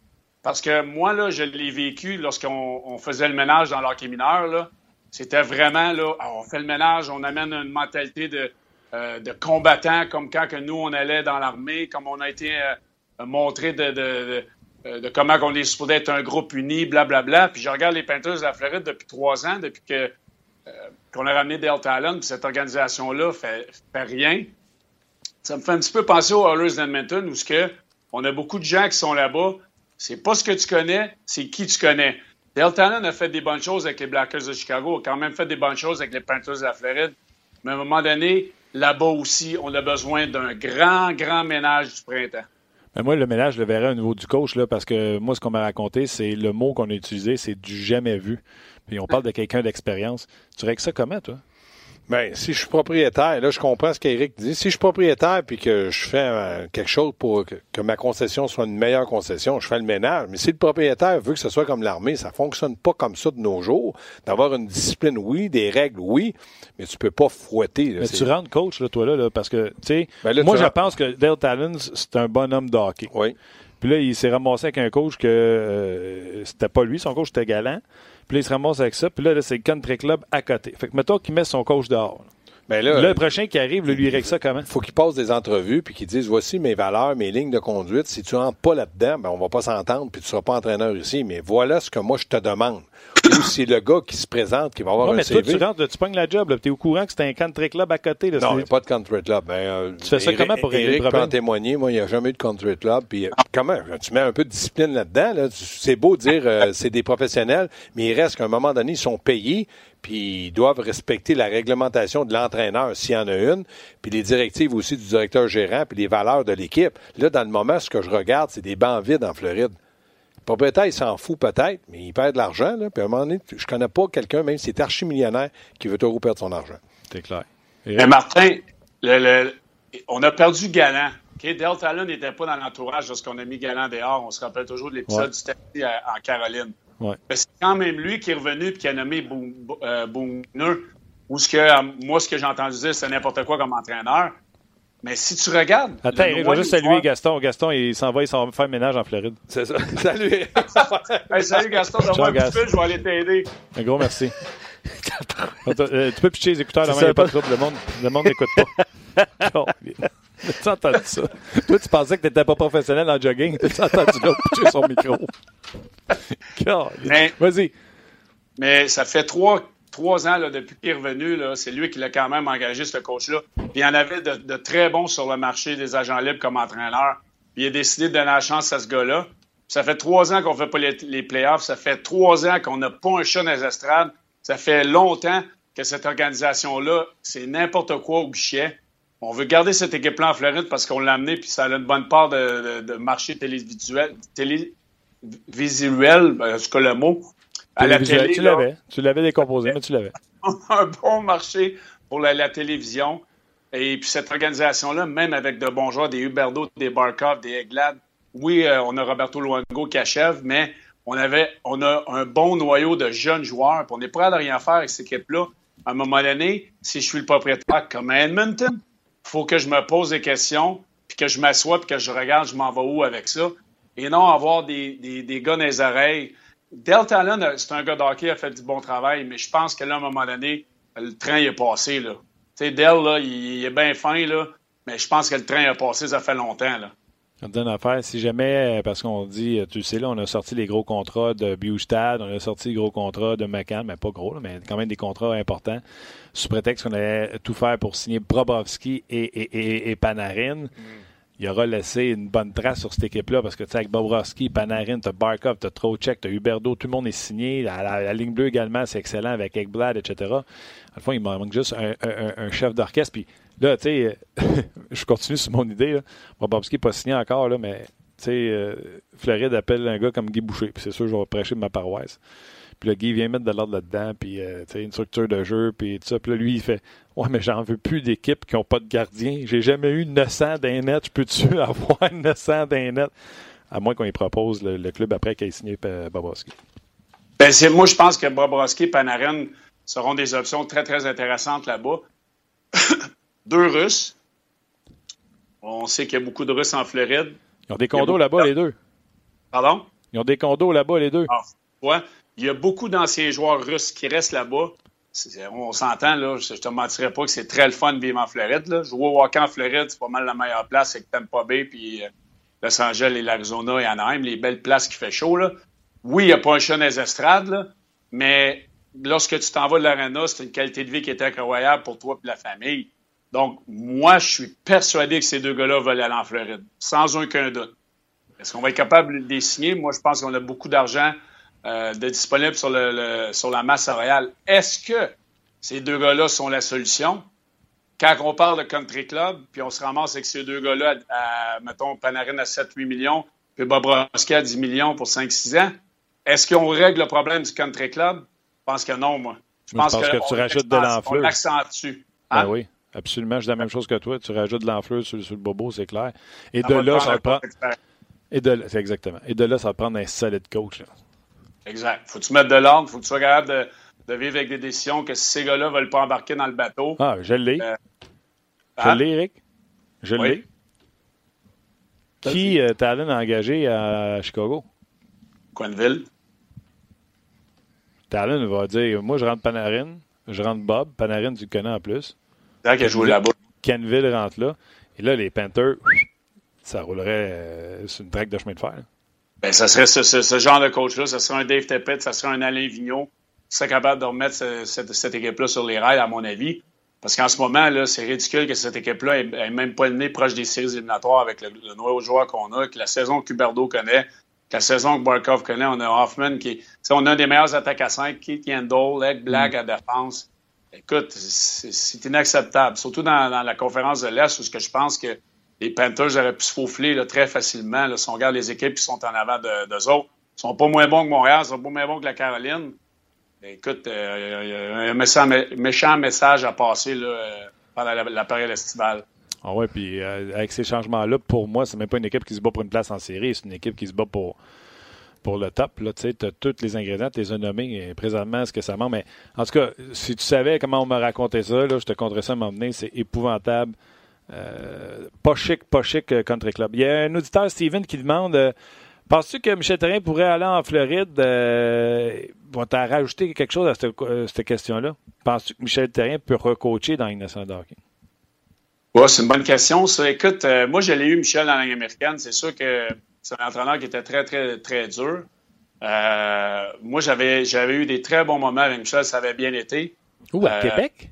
Parce que moi, là, je l'ai vécu lorsqu'on faisait le ménage dans l'hockey mineur. C'était vraiment, là, on fait le ménage, on amène une mentalité de, euh, de combattant, comme quand que nous, on allait dans l'armée, comme on a été euh, montré de, de, comment on est supposé être un groupe uni, blablabla. Bla, bla. Puis je regarde les peintures de la Floride depuis trois ans, depuis que euh, qu'on a ramené Dale Talon, puis cette organisation-là fait, fait rien. Ça me fait un petit peu penser aux Oilers d'Edmonton, où ce que on a beaucoup de gens qui sont là-bas, c'est pas ce que tu connais, c'est qui tu connais. Dale Talon a fait des bonnes choses avec les Blackers de Chicago, a quand même fait des bonnes choses avec les Panthers de la Floride. Mais à un moment donné, là-bas aussi, on a besoin d'un grand, grand ménage du printemps. Moi, le ménage, je le verrais au niveau du coach, là, parce que moi, ce qu'on m'a raconté, c'est le mot qu'on a utilisé, c'est du jamais vu. Puis on parle de quelqu'un d'expérience. Tu règles ça comment, toi? Bien, si je suis propriétaire, là, je comprends ce qu'Éric dit. Si je suis propriétaire puis que je fais euh, quelque chose pour que, ma concession soit une meilleure concession, je fais le ménage. Mais si le propriétaire veut que ce soit comme l'armée, ça fonctionne pas comme ça de nos jours. D'avoir une discipline, oui, des règles, oui, mais tu peux pas fouetter. mais tu rentres coach, là, toi, là, parce que, tu sais, ben moi, je pense que Dale Talons, c'est un bonhomme de hockey. Oui. Puis là, il s'est ramassé avec un coach que euh, c'était pas lui, son coach était galant. Puis là, il se ramasse avec ça. Puis là, c'est le country club à côté. Fait que mettons qu'il met son coach dehors. Ben là, le prochain qui arrive, lui, règle ça comment? faut qu'il passe des entrevues puis qu'il dise voici mes valeurs, mes lignes de conduite. Si tu rentres pas là-dedans, ben on va pas s'entendre puis tu seras pas entraîneur ici. Mais voilà ce que moi je te demande. Ou c'est le gars qui se présente qui va avoir un mais CV. Toi, tu rentres, tu pognes la job. Tu es au courant que c'est un country club à côté. Là, non, il n'y a pas de country club. Ben, euh, tu fais ça comment pour problème? peut en témoigner. Moi, il n'y a jamais eu de country club. Puis, euh, comment? Tu mets un peu de discipline là-dedans. Là. C'est beau de dire euh, c'est des professionnels, mais il reste qu'à un moment donné, ils sont payés puis ils doivent respecter la réglementation de l'entraîneur s'il y en a une, puis les directives aussi du directeur gérant, puis les valeurs de l'équipe. Là, dans le moment, ce que je regarde, c'est des bancs vides en Floride. Le propriétaire, il s'en fout peut-être, mais il perd de l'argent. Là, puis à un moment donné, je connais pas quelqu'un, même si c'est archi-millionnaire, qui veut toujours perdre son argent. C'est clair. Mais Martin, on a perdu Galant. Okay? Dale Talon n'était pas dans l'entourage lorsqu'on a mis Galant dehors. On se rappelle toujours de l'épisode du taxi en Caroline. C'est quand même lui qui est revenu et qui a nommé Booner, ou ce que, euh, moi, ce que j'ai entendu dire, c'est n'importe quoi comme entraîneur. Mais si tu regardes. Attends, il va juste saluer Gaston. Gaston, il s'en va, il s'en va faire ménage en Floride. C'est ça. salut. salut Gaston, donne-moi un petit peu, je vais aller t'aider. Un gros merci. Euh, tu peux pitcher les écouteurs, il n'y a pas de trouble. Le monde le monde n'écoute pas. tu as entendu ça? Toi, tu pensais que tu n'étais pas professionnel en jogging. Tu as entendu l'autre pitcher son micro? Vas-y. Mais ça fait trois, trois ans là, depuis qu'il est revenu. C'est lui qui l'a quand même engagé, ce coach-là. Puis il y en avait de, très bons sur le marché des agents libres comme entraîneur. Puis il a décidé de donner la chance à ce gars-là. Ça fait trois ans qu'on ne fait pas les, playoffs. Ça fait trois ans qu'on n'a pas un chat dans les estrades. Ça fait longtemps que cette organisation-là, c'est n'importe quoi au guichet. On veut garder cette équipe-là en Floride parce qu'on l'a amené, puis ça a une bonne part de, marché télévisuel, télé, visuel, ben, en tout cas le mot, à la télé. Tu l'avais, tu l'avais décomposé, mais tu l'avais. un bon marché pour la, télévision. Et puis cette organisation-là, même avec de bons joueurs, des Huberdo, des Barkov, des Eglad, oui, euh, on a Roberto Luango qui achève, mais on avait, on a un bon noyau de jeunes joueurs, puis on est prêt à rien faire avec cette équipe-là. À un moment donné, si je suis le propriétaire comme Edmonton, faut que je me pose des questions, puis que je m'assoie, puis que je regarde, je m'en vais où avec ça? Et non avoir des, des, des gars dans les oreilles. Del Talon, c'est un gars d'hockey, a fait du bon travail, mais je pense que là, à un moment donné, le train est passé. Là. Tu sais, Del, là, il, est bien fin, là, mais je pense que le train a passé, ça fait longtemps. Là. Une affaire, si jamais, parce qu'on dit, tu sais, là, on a sorti les gros contrats de Bustad, on a sorti les gros contrats de McCann, mais pas gros, mais quand même des contrats importants, sous prétexte qu'on allait tout faire pour signer Brobovski et, et, et, et Panarin. Mm il aura laissé une bonne trace sur cette équipe-là parce que tu sais, avec Bobrovski, Panarin, tu as Barkov, tu as Trocheck, tu as Huberdo, tout le monde est signé. La, ligne bleue également, c'est excellent avec Ekblad, etc. À la fois, il manque juste un, chef d'orchestre. Puis là, tu sais, je continue sur mon idée. Là. Bobrovski n'est pas signé encore, là, mais tu sais, euh, Floride appelle un gars comme Guy Boucher. Puis c'est sûr, je vais prêcher de ma paroisse. Puis le Guy vient mettre de l'ordre là-dedans, puis euh, une structure de jeu, puis tout ça. Puis là, lui, il fait Ouais, mais j'en veux plus d'équipes qui n'ont pas de gardien. J'ai jamais eu 900 d'un net. Je peux-tu avoir 900 d'un net? À moins qu'on y propose le, club après qu'il ait signé euh, Bobrovski. Ben, moi, je pense que Bobrovski et Panarin seront des options très, très intéressantes là-bas. deux Russes. On sait qu'il y a beaucoup de Russes en Floride. Ils ont des condos là-bas, les deux. Pardon? Ils ont des condos là-bas, les deux. Ah, ouais. Il y a beaucoup d'anciens joueurs russes qui restent là-bas. On s'entend, là, je ne te mentirais pas que c'est très le fun de vivre en Floride. Là. Jouer au hockey en Floride, c'est pas mal la meilleure place. C'est que Tampa Bay, puis euh, Los Angeles et l'Arizona et Anaheim, les belles places qui fait chaud. Là. Oui, il n'y a pas un chat dans les estrades, là, mais lorsque tu t'en vas de l'arena, c'est une qualité de vie qui est incroyable pour toi et la famille. Donc, moi, je suis persuadé que ces deux gars-là veulent aller en Floride, sans aucun doute. Est-ce qu'on va être capable de les signer? Moi, je pense qu'on a beaucoup d'argent euh, de disponible sur, le, sur la masse salariale. Est-ce que ces deux gars-là sont la solution? Quand on parle de country club, puis on se ramasse avec ces deux gars-là, à, mettons, Panarin à 7-8 millions, puis Bobrovski à 10 millions pour 5-6 ans, est-ce qu'on règle le problème du country club? Je pense que non, moi. Je pense, que, tu rajoutes de l'enflure. On l'accentue. Ben hein? oui, absolument. Je dis la même chose que toi. Tu rajoutes de l'enflure sur, sur, le bobo, c'est clair. Et de là, ça prend... Et de c'est exactement. Et de là, ça va prendre un solide coach. Exact. Faut que tu mettes de l'ordre. Faut que tu sois capable de, de, vivre avec des décisions que ces gars-là ne veulent pas embarquer dans le bateau. Ah, je l'ai. Euh, je l'ai, Eric. Je l'ai. Qui euh, Talon a engagé à Chicago? Quenville. Talon va dire Moi, je rentre Panarin, je rentre Bob. Panarin, tu le connais en plus. Qu'il a joué là-bas. Kenville rentre là. Et là, les Panthers, ça roulerait euh, sur une traque de chemin de fer. Ben, ça serait ce, genre de coach-là. Ça serait un Dave Tepet, ça serait un Alain Vigneault. qui serait capable de remettre cette, équipe-là sur les rails, à mon avis. Parce qu'en ce moment, là, c'est ridicule que cette équipe-là ait, même pas le nez proche des séries éliminatoires avec le, le noyau de joueurs qu'on a, que la saison que Cuberdo connaît, que la saison que Barkov connaît. On a Hoffman qui On a un des meilleurs attaques à 5, Keith Yandel, Egg Black mm. à défense. Écoute, c'est inacceptable. Surtout dans, la conférence de l'Est où que je pense que les Panthers auraient pu se faufiler très facilement. Si on regarde les équipes qui sont en avant d'eux autres, ils sont pas moins bons que Montréal, ils sont pas moins bons que la Caroline. Écoute, euh, il y a un méchant, message à passer euh, pendant la, période estivale. Ah ouais, puis euh, avec ces changements-là, pour moi, c'est même pas une équipe qui se bat pour une place en série, c'est une équipe qui se bat pour, pour le top. Tu as tous les ingrédients, tu les as nommés et présentement ce que ça manque. Mais en tout cas, si tu savais comment on m'a raconté ça, là, je te conterais ça à m'emmener, c'est épouvantable. Euh, pas chic, pas chic euh, country club. Il y a un auditeur, Steven, qui demande euh, Penses-tu que Michel Terrien pourrait aller en Floride Bon, tu rajouté quelque chose à cette, question-là? Penses-tu que Michel Terrien peut recoacher dans une nation de Ouais, c'est une bonne question. Écoute, moi, je l'ai eu, Michel, dans la américaine. C'est sûr que c'est un entraîneur qui était très, très, très dur. moi, j'avais, j'avais eu des très bons moments avec Michel. Ça avait bien été. Où, à Québec?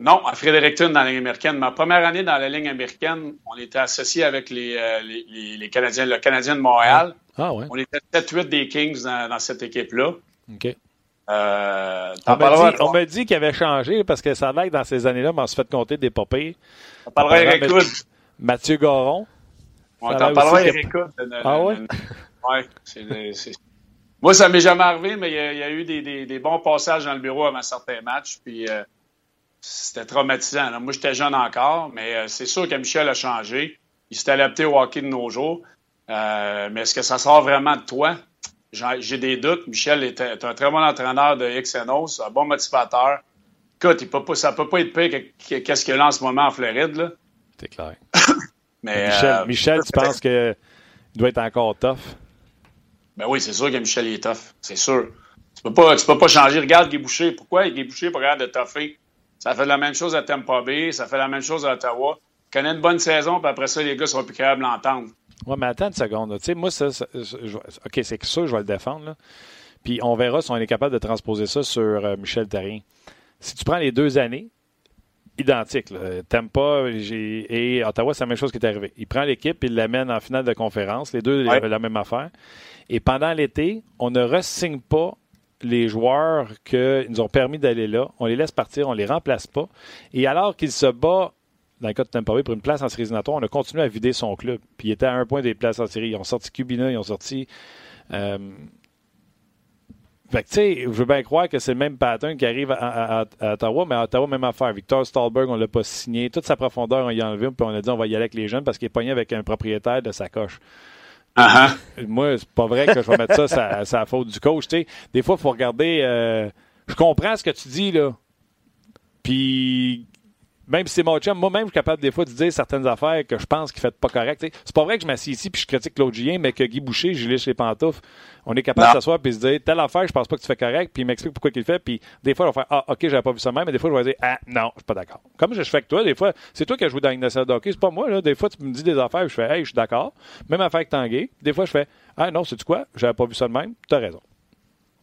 Non, à Fredericton dans la Ligue américaine. Ma première année dans la Ligue américaine, on était associé avec les, euh, les, les, Canadiens, le Canadien de Montréal. Ah, ouais. On était 7-8 des Kings dans, dans cette équipe-là. OK. Euh, on m'a dit, qu'il avait changé parce que ça va que dans ces années-là, on se fait compter des papiers. On parlera Hood. Mathieu Goron. On t'en parlera Hood. Ah ouais? ouais. Moi, ça m'est jamais arrivé, mais il y, a, eu des, des, des, bons passages dans le bureau avant certains matchs. Puis, euh, c'était traumatisant. Moi, j'étais jeune encore, mais euh, c'est sûr que Michel a changé. Il s'est adapté au hockey de nos jours. Euh, mais est-ce que ça sort vraiment de toi? J'ai des doutes. Michel est, un très bon entraîneur de XNOS, un bon motivateur. Écoute, il peut pas, ça peut pas être pire qu'est-ce qu'il a en ce moment en Floride. C'est clair. Mais, Michel, euh, Michel tu penses qu'il doit être encore tough? Ben oui, c'est sûr que Michel est tough. C'est sûr. Tu peux pas, tu peux pas changer. Regarde Guy Boucher. Pourquoi Guy Boucher pas regarder de tougher? Ça fait la même chose à Tampa Bay, ça fait la même chose à Ottawa. Connaît une bonne saison, puis après ça, les gars seront plus capables d'entendre. Oui, mais attends une seconde. Tu sais, moi, ça, OK, c'est sûr, je vais le défendre. Puis on verra si on est capable de transposer ça sur euh, Michel Tarien. Si tu prends les deux années, identiques, Tampa et Ottawa, c'est la même chose qui est arrivé. Il prend l'équipe, il l'amène en finale de conférence. Les deux avaient la même affaire. Et pendant l'été, on ne re-signe pas les joueurs qui nous ont permis d'aller là. On les laisse partir, on les remplace pas. Et alors qu'il se bat dans le cas de Tampa Bay pour une place en série on a continué à vider son club. Puis il était à un point des places en série. Ils ont sorti Cubina, ils ont sorti. Euh... Fait que, tu sais, je veux bien croire que c'est le même pattern qui arrive à, Ottawa, mais à Ottawa, même affaire. Victor Stahlberg, on l'a pas signé. Toute sa profondeur, on y a enlevé, puis on a dit on va y aller avec les jeunes parce qu'il est pogné avec un propriétaire de sa coche. Uh-huh. Moi, c'est pas vrai que je vais mettre ça, c'est la faute du coach. Des fois, il faut regarder. Euh, je comprends ce que tu dis, là. Puis, même si c'est mon chum, moi-même, je suis capable des fois de dire certaines affaires que je pense qu'il fait pas correct. C'est pas vrai que je m'assieds ici puis je critique Claude Julien, mais que Guy Boucher, je lis les pantoufles. On est capable de s'asseoir puis se dire telle affaire, je pense pas que tu fais correct, puis il m'explique pourquoi il fait, puis des fois, je vais faire Ah, ok, j'avais pas vu ça même, mais des fois, je vais dire Ah, non, je suis pas d'accord. Comme je fais avec toi, des fois, c'est toi qui as joué dans une de hockey, c'est pas moi, là. Des fois, tu me dis des affaires, je fais Hey, je suis d'accord. Même affaire avec Tanguay. Des fois, je fais Ah, non, c'est quoi, j'avais pas vu ça de même, tu as raison.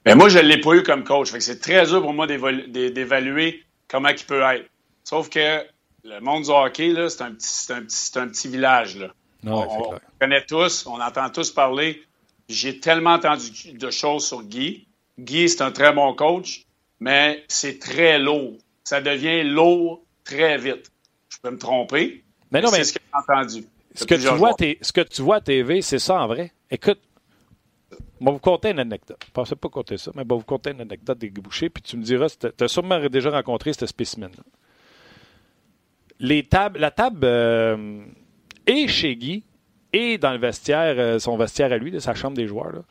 Mais moi, je l'ai pas eu comme coach. c'est très dur pour moi d'évaluer comment il peut être. Sauf que le monde du hockey, c'est un, petit, un, un petit village. Là. on, connaît tous, on entend tous parler. J'ai tellement entendu de choses sur Guy. Guy, c'est un très bon coach, mais c'est très lourd. Ça devient lourd très vite. Je peux me tromper. Mais non, mais c'est ce que j'ai entendu. Ce que, tu vois, ce que tu vois à TV, c'est ça en vrai. Écoute, je vais vous conter une anecdote. Je ne pensais pas compter ça, mais je vais vous conter une anecdote des bouchers, puis tu me diras, tu as sûrement déjà rencontré ce spécimen-là les tables, la table euh, est chez Guy et dans le vestiaire, euh, son vestiaire à lui, de sa chambre des joueurs.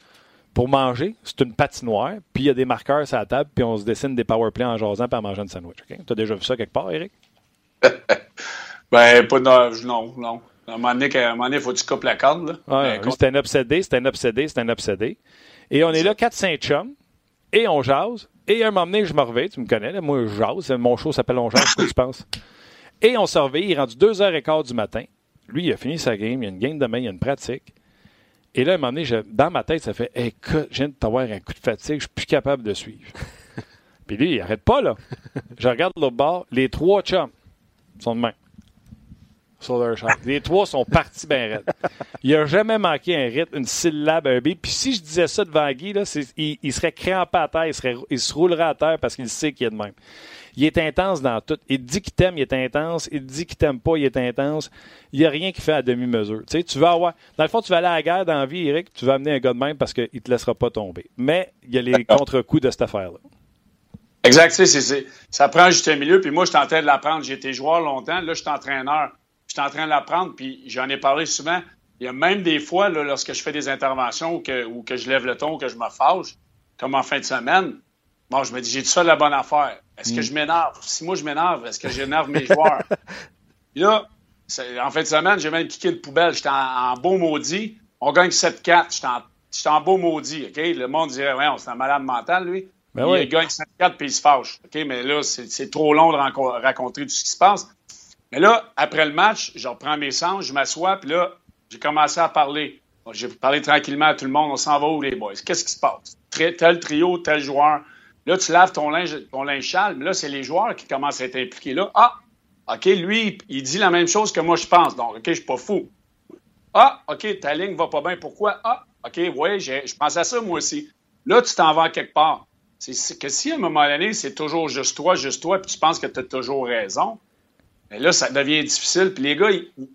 pour manger, c'est une patinoire, puis il y a des marqueurs sur la table, puis on se dessine des powerplays en jasant puis en mangeant un sandwich. Tu as déjà vu ça quelque part, Eric? ben, pas de, non, non. À un moment donné, il faut que tu coupes la corde. Ouais, ben, c'est un obsédé, c'est un obsédé, c'est un obsédé. Et on est là, 4-5 chums, et on jase. Et à un moment donné, je me réveille, tu me connais, là, moi je jase, mon show s'appelle On jase, que tu penses? Et on surveille, il est rendu 2h15 du matin. Lui, il a fini sa game, il y a une game demain, il y a une pratique. Et là, à un moment donné, dans ma tête, ça fait Écoute, je viens de t'avoir un coup de fatigue, je suis plus capable de suivre. Puis lui, il arrête pas, là. Je regarde l'autre bord, les trois chums sont de main. Sur leur. Les trois sont partis bien raides. Il a jamais manqué un rythme, une syllabe, un B. Puis si je disais ça devant Guy, là, il, serait crampé à terre, il, serait, il se roulerait à terre parce qu'il sait qu'il est de même. Il est intense dans tout. Il dit qu'il t'aime, il est intense. Il dit qu'il t'aime pas, il est intense. Il n'y a rien qui fait à demi-mesure. Tu sais, tu vas avoir. Dans le fond, tu vas aller à la guerre dans la vie, Eric, tu vas amener un gars de même parce qu'il ne te laissera pas tomber. Mais il y a les contre-coups de cette affaire-là. Exact. Sais, ça prend juste un milieu. Puis moi, je suis en train de l'apprendre. J'ai été joueur longtemps. Là, je suis entraîneur. Je suis en train de l'apprendre. Puis j'en ai parlé souvent. Il y a même des fois, là, lorsque je fais des interventions ou que, ou que je lève le ton ou que je me fâche, comme en fin de semaine, Bon, je me dis, j'ai tout ça la bonne affaire. Est-ce que mm. je m'énerve? Si moi je m'énerve, est-ce que j'énerve mes joueurs? là, en fin de semaine, j'ai même piqué le poubelle. J'étais en, beau maudit. On gagne 7-4. J'étais en, beau maudit. OK? Le monde dirait, ouais, on c'est un malade mental, lui. Ben il gagne 7-4 puis il se fâche. OK? Mais là, c'est trop long de raconter tout ce qui se passe. Mais là, après le match, je reprends mes sens, je m'assois, puis là, j'ai commencé à parler. J'ai parlé tranquillement à tout le monde. On s'en va où, les boys? Qu'est-ce qui se passe? Tel trio, tel joueur. Là, tu laves ton linge, ton linge mais là, c'est les joueurs qui commencent à être impliqués là. Ah, OK, lui, il dit la même chose que moi, je pense. Donc, OK, je suis pas fou. Ah, OK, ta ligne va pas bien. Pourquoi? Ah, OK, oui, je pense à ça, moi aussi. Là, tu t'en vas quelque part. C'est que si à un moment donné, c'est toujours juste toi, juste toi, puis tu penses que tu as toujours raison, mais là, ça devient difficile. Puis les gars,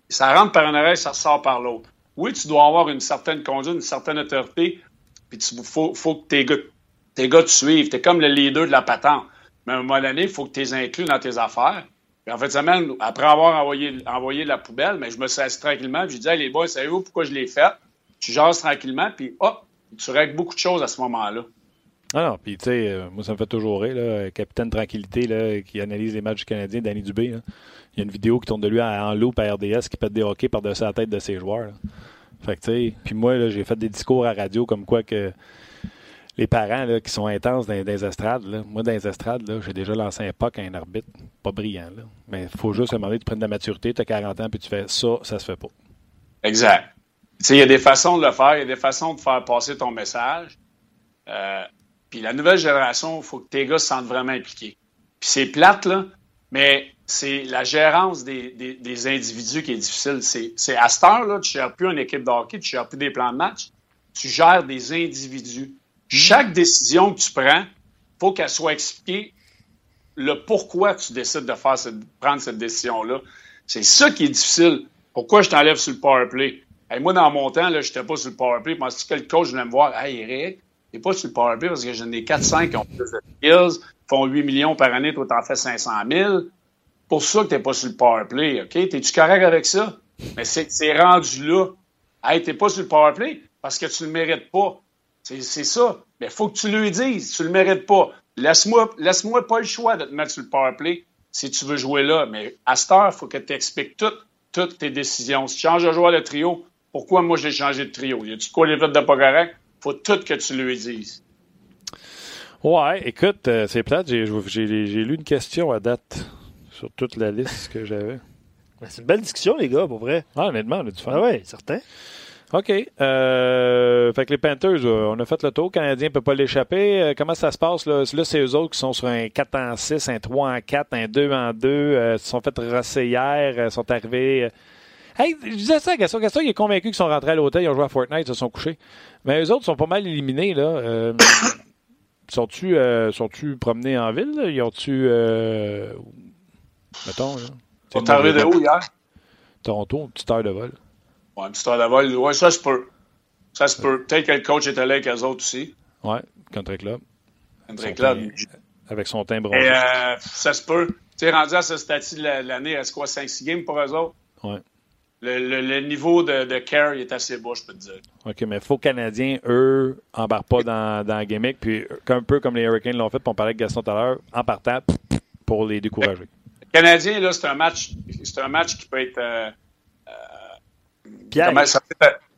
ça rentre par une oreille, ça sort par l'autre. Oui, tu dois avoir une certaine conduite, une certaine autorité, puis il faut, faut que tes gars tes gars te suivent. Tu es comme le leader de la patente. Mais à un moment donné, il faut que tu les inclues dans tes affaires. Puis en fait, semaine, après avoir envoyé, envoyé la poubelle, mais je me suis assis tranquillement. Puis je dis, les boys, savez-vous pourquoi je l'ai fait? Tu jases tranquillement, puis hop, tu règles beaucoup de choses à ce moment-là. Ah non, puis tu sais, euh, moi, ça me fait toujours rire, Capitaine Tranquillité, là, qui analyse les matchs du Canadien, Danny Dubé. Il y a une vidéo qui tourne de lui en loup à RDS qui pète des hockey par-dessus la tête de ses joueurs. Fait que, tu sais, puis moi, j'ai fait des discours à radio comme quoi que les parents là, qui sont intenses dans, les estrades, moi, dans les estrades, j'ai déjà lancé un puck à un arbitre. Pas brillant, là. Mais il faut juste demander de prendre de la maturité. Tu as 40 ans, puis tu fais ça, ça se fait pas. Exact. Il y a des façons de le faire, il y a des façons de faire passer ton message. Euh, puis la nouvelle génération, il faut que tes gars se sentent vraiment impliqués. Puis c'est plate, là, mais c'est la gérance des, individus qui est difficile. C'est à cette heure, là, tu ne gères plus une équipe de hockey, tu ne gères plus des plans de match, tu gères des individus. Chaque décision que tu prends, faut qu'elle soit expliquée le pourquoi tu décides de prendre cette décision-là. C'est ça qui est difficile. Pourquoi je t'enlève sur le power play? moi, dans mon temps, je n'étais pas sur le power play. Moi, si le coach venait me voir, Hey, Eric, t'es pas sur le power play parce que j'en ai 4-5 qui ont plus de skills, font 8 millions par année, toi, t'en fais 500 000. Pour ça que t'es pas sur le power play, OK? T'es-tu correct avec ça? Mais c'est rendu là. Hey, t'es pas sur le power play parce que tu le mérites pas. C'est ça. Mais il faut que tu lui dises, tu le mérites pas. Laisse-moi laisse pas le choix de te mettre sur le power play si tu veux jouer là. Mais à cette heure, il faut que tu expliques toutes, toutes tes décisions. Si tu changes de joueur de trio, pourquoi moi j'ai changé de trio? Y a-tu quoi les vite de pas correct? faut tout que tu lui dises. Ouais, écoute, euh, c'est plate. J'ai lu une question à date sur toute la liste que j'avais. C'est une belle discussion, les gars, pour vrai. Ah, honnêtement, on a du fun. Ah ouais, certain. OK. Euh, fait que les Panthers, euh, on a fait le tour. Le Canadien ne peut pas l'échapper. Euh, comment ça se passe? Là, là c'est eux autres qui sont sur un 4 en 6, un 3 en 4, un 2 en 2. Ils se sont fait rosser hier, sont arrivés. Hey, je disais ça à Gaston. Gaston, il est convaincu qu'ils sont rentrés à l'hôtel, ils ont joué à Fortnite, ils se sont couchés. Mais eux autres sont pas mal éliminés, là. sont-tu sont promenés en ville? Là? Ils ont-tu. mettons, là? Ils sont arrivés de où hier? Toronto, une petite heure de vol. Ouais, une de vol. Ouais, ça se peut. Ça se peut. Peut-être que le coach est allé avec eux autres aussi. Ouais, Country Club. Country Club. avec son timbre. Et, euh, ça se peut. Tu sais, rendu à ce statut de l'année, est-ce quoi, 5-6 games pour eux autres? Ouais. Le, le, niveau de, de, care est assez bas, je peux te dire. OK, mais les Canadiens, eux, embarquent pas dans, dans la gimmick. Puis, un peu comme les Hurricanes l'ont fait, puis on parlait avec Gaston tout à l'heure, en partant pour les décourager. Canadien, là, c'est un match, c'est un match qui peut être. Euh, euh, Ça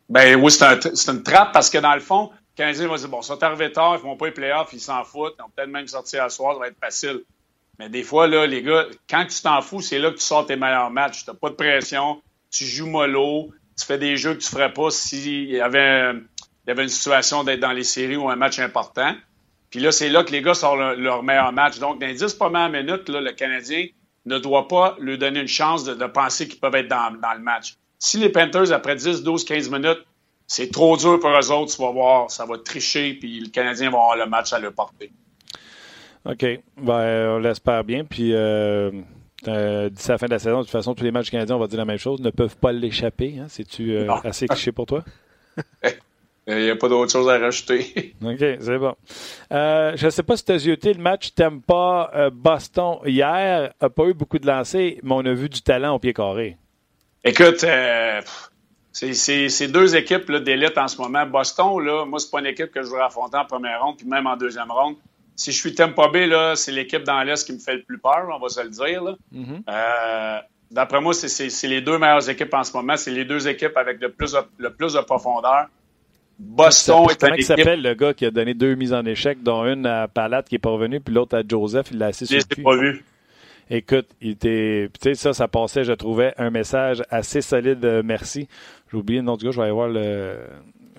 ben oui, c'est, un, c'est une trappe parce que dans le fond, le Canadien va dire bon, sont arrivés tard, ils vont pas les playoffs, ils s'en foutent, ils vont peut-être même sortir à soir, ça va être facile. Mais des fois, là, les gars, quand tu t'en fous, c'est là que tu sors tes meilleurs matchs. Tu n'as pas de pression, tu joues mollo, tu fais des jeux que tu ferais pas s'il y avait, il y avait une situation d'être dans les séries ou un match important. Puis là, c'est là que les gars sortent leur, leur meilleur match. Donc, dans les 10 premières minutes, le Canadien ne doit pas lui donner une chance de, penser qu'ils peuvent être dans, le match. Si les Panthers, après 10, 12, 15 minutes, c'est trop dur pour eux autres, tu vas voir, ça va tricher, puis le Canadien va avoir le match à leur porter. OK. Ben, on l'espère bien. Puis, euh, euh, d'ici la fin de la saison, de toute façon, tous les matchs canadiens, on va dire la même chose, ne peuvent pas l'échapper. Hein? C'est-tu euh, assez cliché pour toi? Il n'y a pas d'autre chose à rajouter. OK, c'est bon. Euh, je ne sais pas si tu as zioté le match Tampa-Boston hier. n'a pas eu beaucoup de lancers, mais on a vu du talent au pied carré. Écoute, euh, c'est deux équipes d'élite en ce moment. Boston, là, moi, c'est pas une équipe que je voudrais affronter en première ronde, puis même en deuxième ronde. Si je suis Tampa Bay, c'est l'équipe dans l'Est qui me fait le plus peur, on va se le dire. Mm-hmm. D'après moi, c'est les deux meilleures équipes en ce moment. C'est les deux équipes avec le plus le plus de profondeur. Boston est Comment il s'appelle le gars qui a donné deux mises en échec, dont une à Palat qui n'est pas revenu, puis l'autre à Joseph, il l'a assis sur le pas vu. Écoute, il était. Tu sais, ça, ça passait, je trouvais, un message assez solide. Euh, merci. J'ai oublié le nom du gars, je vais aller voir le.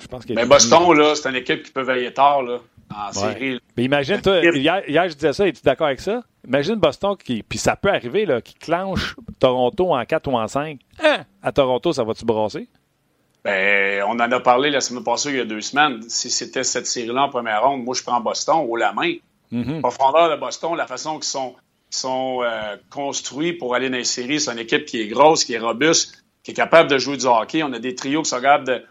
Je pense qu'il Mais Boston, là, c'est une équipe qui peut veiller tard, là, en série. Mais imagine, toi, hier, hier, je disais ça, es-tu d'accord avec ça? Imagine Boston qui. Puis ça peut arriver, là, qui clenche Toronto en 4 ou en 5. Hein? À Toronto, ça va-tu brasser? Ben, on en a parlé la semaine passée, il y a deux semaines. Si c'était cette série-là en première ronde, moi, je prends Boston haut la main. Mm-hmm. Profondeur de Boston, la façon qu'ils sont, sont euh, construits pour aller dans les séries, c'est une équipe qui est grosse, qui est robuste, qui est capable de jouer du hockey. On a des trios qui sont capables de,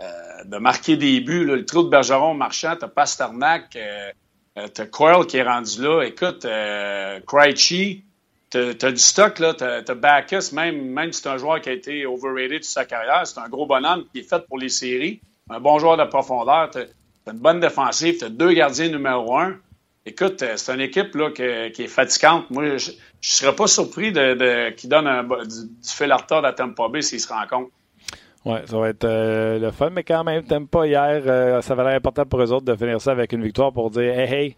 euh, marquer des buts. Le trio de Bergeron marchand, t'as Pasternak, euh, euh, t'as Coyle qui est rendu là. Écoute, euh, Krejci, tu as, du stock. Tu as, Bacchus, même, même si c'est un joueur qui a été overrated toute sa carrière, c'est un gros bonhomme qui est fait pour les séries. Un bon joueur de profondeur. Tu as, une bonne défensive. Tu as deux gardiens numéro un. Écoute, euh, c'est une équipe là, qui est fatigante. Moi, je ne serais pas surpris de, de qu'il donne un, du, du fil à retard à Tampa Bay s'il se rend compte. Oui, ça va être euh, le fun, mais quand même, pas hier, euh, ça va être important pour eux autres de finir ça avec une victoire pour dire Hey, hey,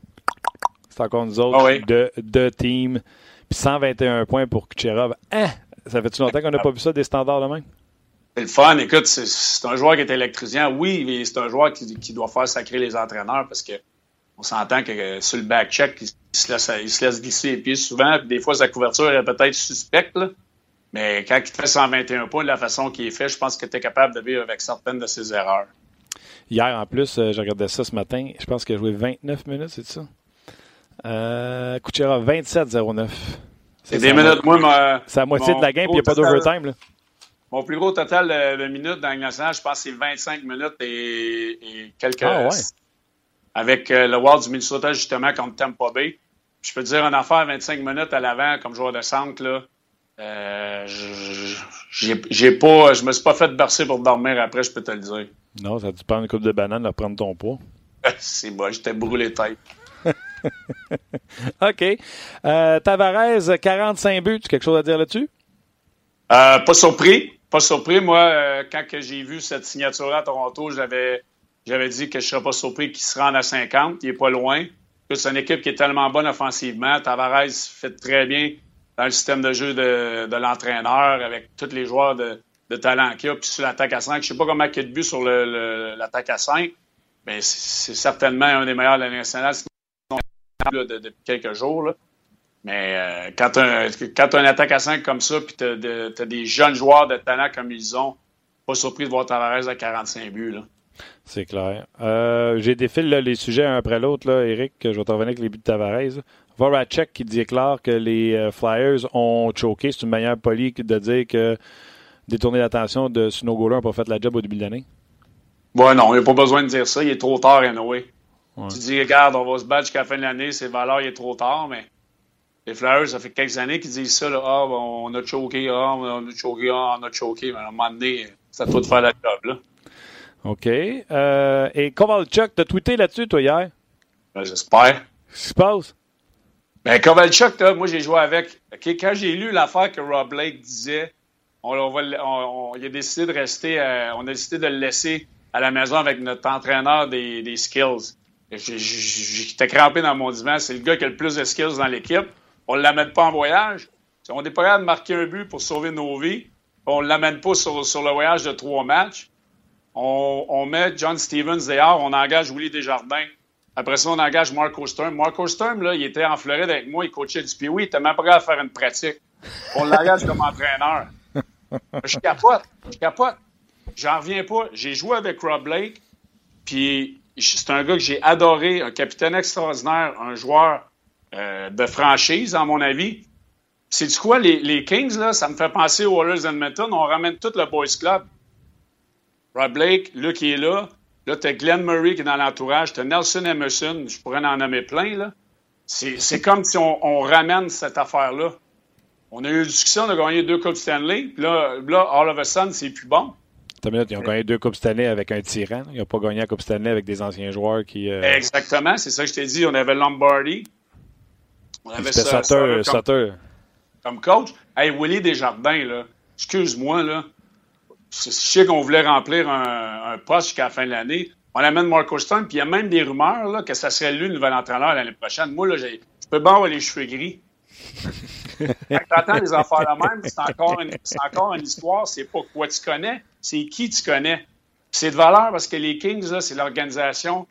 c'est encore nous autres, ah de, de team. Puis 121 points pour Kucherov. Hein? Ça fait-tu longtemps qu'on n'a pas vu ça des standards de même? C'est le fun. Écoute, c'est un joueur qui est électrisant. Oui, mais c'est un joueur qui, qui, doit faire sacrer les entraîneurs parce que on s'entend que euh, sur le back-check, il, se laisse, il se laisse glisser les pieds souvent. Puis des fois, sa couverture est peut-être suspecte. Mais quand il fait 121 points de la façon qu'il est fait, je pense que tu es capable de vivre avec certaines de ses erreurs. Hier, en plus, euh, je regardais ça ce matin. Je pense qu'il a joué 29 minutes, c'est ça? Euh, Kucherov, 27-09. C'est des minutes. Moi, c'est la moitié de la game, puis il n'y a pas d'overtime. Mon plus gros total de, minutes dans le national, je pense que c'est 25 minutes et, quelques. Ah, ouais. Avec euh, le Wild du Minnesota, justement, contre Tampa Bay. Je peux te dire une affaire, 25 minutes à l'avant, comme joueur de centre, là. Euh, j'ai pas, je me suis pas fait bercer pour dormir après, je peux te le dire. Non, ça a dû prendre une coupe de banane de prendre ton poids. c'est moi, j'étais brûlé tête. OK. Euh, Tavares, 45 buts. Tu as quelque chose à dire là-dessus? Euh, pas surpris. Pas surpris. Moi, euh, quand j'ai vu cette signature à Toronto, j'avais, j'avais dit que je ne serais pas surpris qu'il se rende à 50. Il n'est pas loin. C'est une équipe qui est tellement bonne offensivement. Tavares fait très bien dans le système de jeu de, l'entraîneur avec tous les joueurs de, talent qu'il y a. Puis sur l'attaque à 5, je ne sais pas comment il y a de but sur l'attaque à 5, mais c'est certainement un des meilleurs de la nationale depuis quelques jours. Mais euh, quand tu as, une attaque à 5 comme ça, puis tu as, des jeunes joueurs de talent comme ils ont, pas surpris de voir Tavares à 45 buts. C'est clair. Euh, J'ai défilé les sujets un après l'autre, là, Eric. Je vais te revenir avec les buts de Tavares. Voracek qui déclare que les euh, Flyers ont choqué. C'est une manière polie de dire que détourner l'attention de Snowgoaler n'a pas fait la job au début de l'année. Ouais, non, il n'y a pas besoin de dire ça. Il est trop tard, anyway. Ouais. Tu dis, regarde, on va se battre jusqu'à la fin de l'année, c'est valeur, il est trop tard, mais les Flyers, ça fait quelques années qu'ils disent ça, là, ah, on a choqué, ah, on a choqué, ah, on a choqué, mais à un moment donné, c'est à toi de faire la job, là. OK. Euh, et Kovalchuk, t'as tweeté là-dessus, toi, hier? Ben, J'espère. Qu'est-ce qui se passe? Ben, Kovalchuk, là, moi, j'ai joué avec. Quand j'ai lu l'affaire que Rob Blake disait, on, on, on, il a décidé de rester, euh, on a décidé de le laisser à la maison avec notre entraîneur des, des skills. J'étais crampé dans mon dimanche. C'est le gars qui a le plus de skills dans l'équipe. On ne l'amène pas en voyage. On n'est pas capable de marquer un but pour sauver nos vies. On ne l'amène pas sur, sur, le voyage de trois matchs on, met John Stevens dehors, on engage Willie Desjardins. Après ça, on engage Marco Sturm. Marco Sturm, là, il était en Floride avec moi, il coachait du Pee-Wee, il était même capable de faire une pratique. On l'engage comme entraîneur. Je capote, je capote. J'en reviens pas. J'ai joué avec Rob Blake, puis c'est un gars que j'ai adoré, un capitaine extraordinaire, un joueur euh, de franchise, à mon avis. C'est du quoi, les, les, Kings, là, ça me fait penser aux Warriors Edmonton. On ramène tout le Boys Club. Rob Blake, là, qui est là. Là, tu as Glenn Murray qui est dans l'entourage. Tu as Nelson Emerson. Je pourrais en nommer plein, là. C'est comme si on, ramène cette affaire-là. On a eu une discussion, on a gagné deux Coupes Stanley. Puis là, là, all of a sudden, c'est plus bon. Ils ont gagné deux Coupes Stanley avec un tyran. Ils n'ont pas gagné la Coupe Stanley avec des anciens joueurs qui. Euh, Exactement, c'est ça que je t'ai dit. On avait Lombardi. On avait ça, Sutter, comme, comme, coach. Hey, Willie Desjardins, là. Excuse-moi, là je sais qu'on voulait remplir un, poste jusqu'à la fin de l'année. On amène Marco Stone, puis il y a même des rumeurs là, que ça serait lui le nouvel entraîneur l'année prochaine. Moi, là, je peux pas avoir les cheveux gris. T'entends des affaires de même, c'est encore, une, encore une histoire. C'est pas quoi tu connais, c'est qui tu connais. C'est de valeur parce que les Kings, c'est l'organisation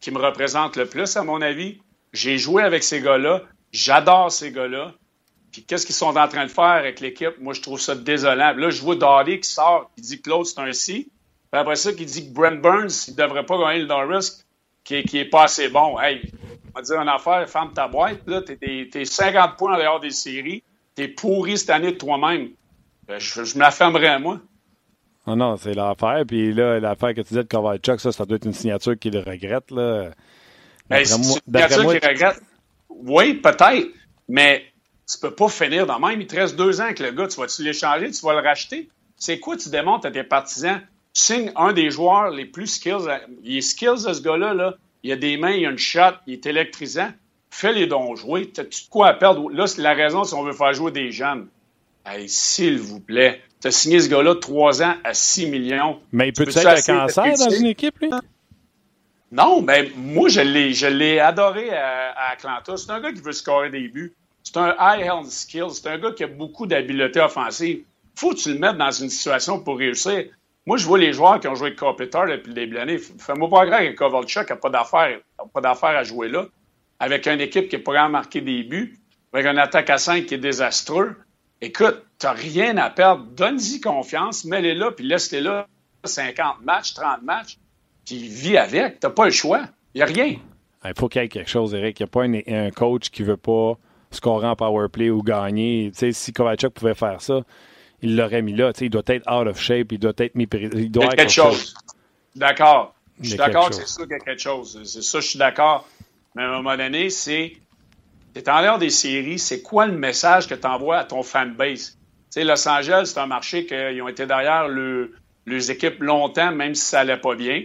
qui me représente le plus, à mon avis. J'ai joué avec ces gars-là. J'adore ces gars-là qu'est-ce qu'ils sont en train de faire avec l'équipe? Moi, je trouve ça désolant. là, je vois Dali qui sort, qui dit que l'autre, c'est un si. Puis après ça, qui dit que Brent Burns, il ne devrait pas gagner le Norris, qui, qui est pas assez bon. Hey, on va dire une affaire, ferme ta boîte. Là, t'es, es, 50 points en dehors des séries. T'es pourri cette année de toi-même. Ben, je, me la fermerai à moi. Non, ah non, c'est l'affaire. Puis là, l'affaire que tu disais de Kovalchuk, ça, ça doit être une signature qu'il regrette. Là. Ben, c'est une signature qu'il regrette. Oui, peut-être. Mais tu peux pas finir dans même. Il te reste deux ans avec le gars. Tu vas-tu l'échanger? Tu vas le racheter? C'est quoi tu démontres à tes partisans? Tu signes un des joueurs les plus skills. Il est skills de ce gars-là. Là. Il a des mains, il a une shot, il est électrisant. Fais-les donc jouer. T'as-tu de quoi à perdre? Là, c'est la raison si on veut faire jouer des jeunes. Hey, s'il vous plaît. Tu as signé ce gars-là trois ans à 6 millions. Mais il peut être un cancer dans une équipe, lui? Non, mais moi, je l'ai, je l'ai adoré à, à Atlanta. C'est un gars qui veut scorer des buts. C'est un high-hand skill. C'est un gars qui a beaucoup d'habileté offensive. Faut que tu le mettes dans une situation pour réussir. Moi, je vois les joueurs qui ont joué avec Carpenter depuis le début de l'année. Fais-moi pas grave que Kovalchuk n'a pas d'affaires à jouer là. Avec une équipe qui n'a pas marqué des buts, avec un attaque à 5 qui est désastreux. Écoute, tu n'as rien à perdre. Donne-y confiance, mets-les là, puis laisse-les là 50 matchs, 30 matchs, puis vis avec. Tu n'as pas le choix. Il n'y a rien. Il faut qu'il y ait quelque chose, Eric. Il n'y a pas un, un coach qui veut pas scorer en power play ou gagner. si Kovalchuk pouvait faire ça, il l'aurait mis là. il doit être out of shape, il doit être méprisé. Il doit il y a quelque chose. D'accord. Je suis d'accord que c'est ça qu'il y a quelque chose. C'est ça, je suis d'accord. Mais à un moment donné, c'est. T'es en l'air des séries, c'est quoi le message que tu envoies à ton fanbase? Tu sais, Los Angeles, c'est un marché qu'ils ont été derrière le, les équipes longtemps, même si ça allait pas bien.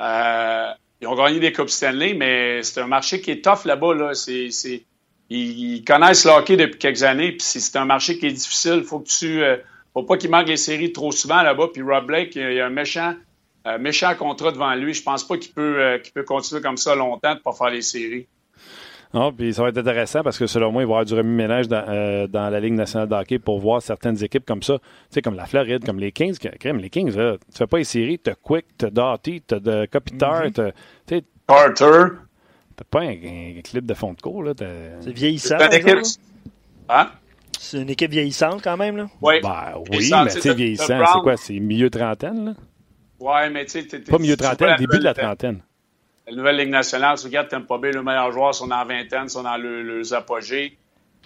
Euh, ils ont gagné des Coupes Stanley, mais c'est un marché qui est tough là-bas. Là. C'est, c'est, ils, connaissent le hockey depuis quelques années, puis c'est un marché qui est difficile. Faut que tu, euh, faut pas qu'il manque les séries trop souvent là-bas. Puis Rob Blake, il a un méchant, euh, méchant contrat devant lui. Je pense pas qu'il peut, euh, peut continuer comme ça longtemps de pas faire les séries. Non, puis ça va être intéressant parce que selon moi, il va y avoir du remue-ménage dans, dans, la Ligue nationale de hockey pour voir certaines équipes comme ça, tu sais, comme la Floride, comme les Kings. Crème, les Kings, là, tu fais pas les séries, t'as Quick, t'as Doughty, t'as de Kopitar, mm-hmm. t'as. Carter. T'as pas un, clip de fond de cours, là. C'est vieillissant. Hein? C'est une équipe vieillissante quand même, là? Oui. Ben, oui, mais tu sais, vieillissant, c'est quoi? C'est milieu trentaine, là? Oui, mais tu sais... Pas milieu trentaine, début de la trentaine. La nouvelle Ligue nationale, tu regardes Tampa Bay, le meilleur joueur, sont dans la vingtaine, sont dans le, leurs apogées.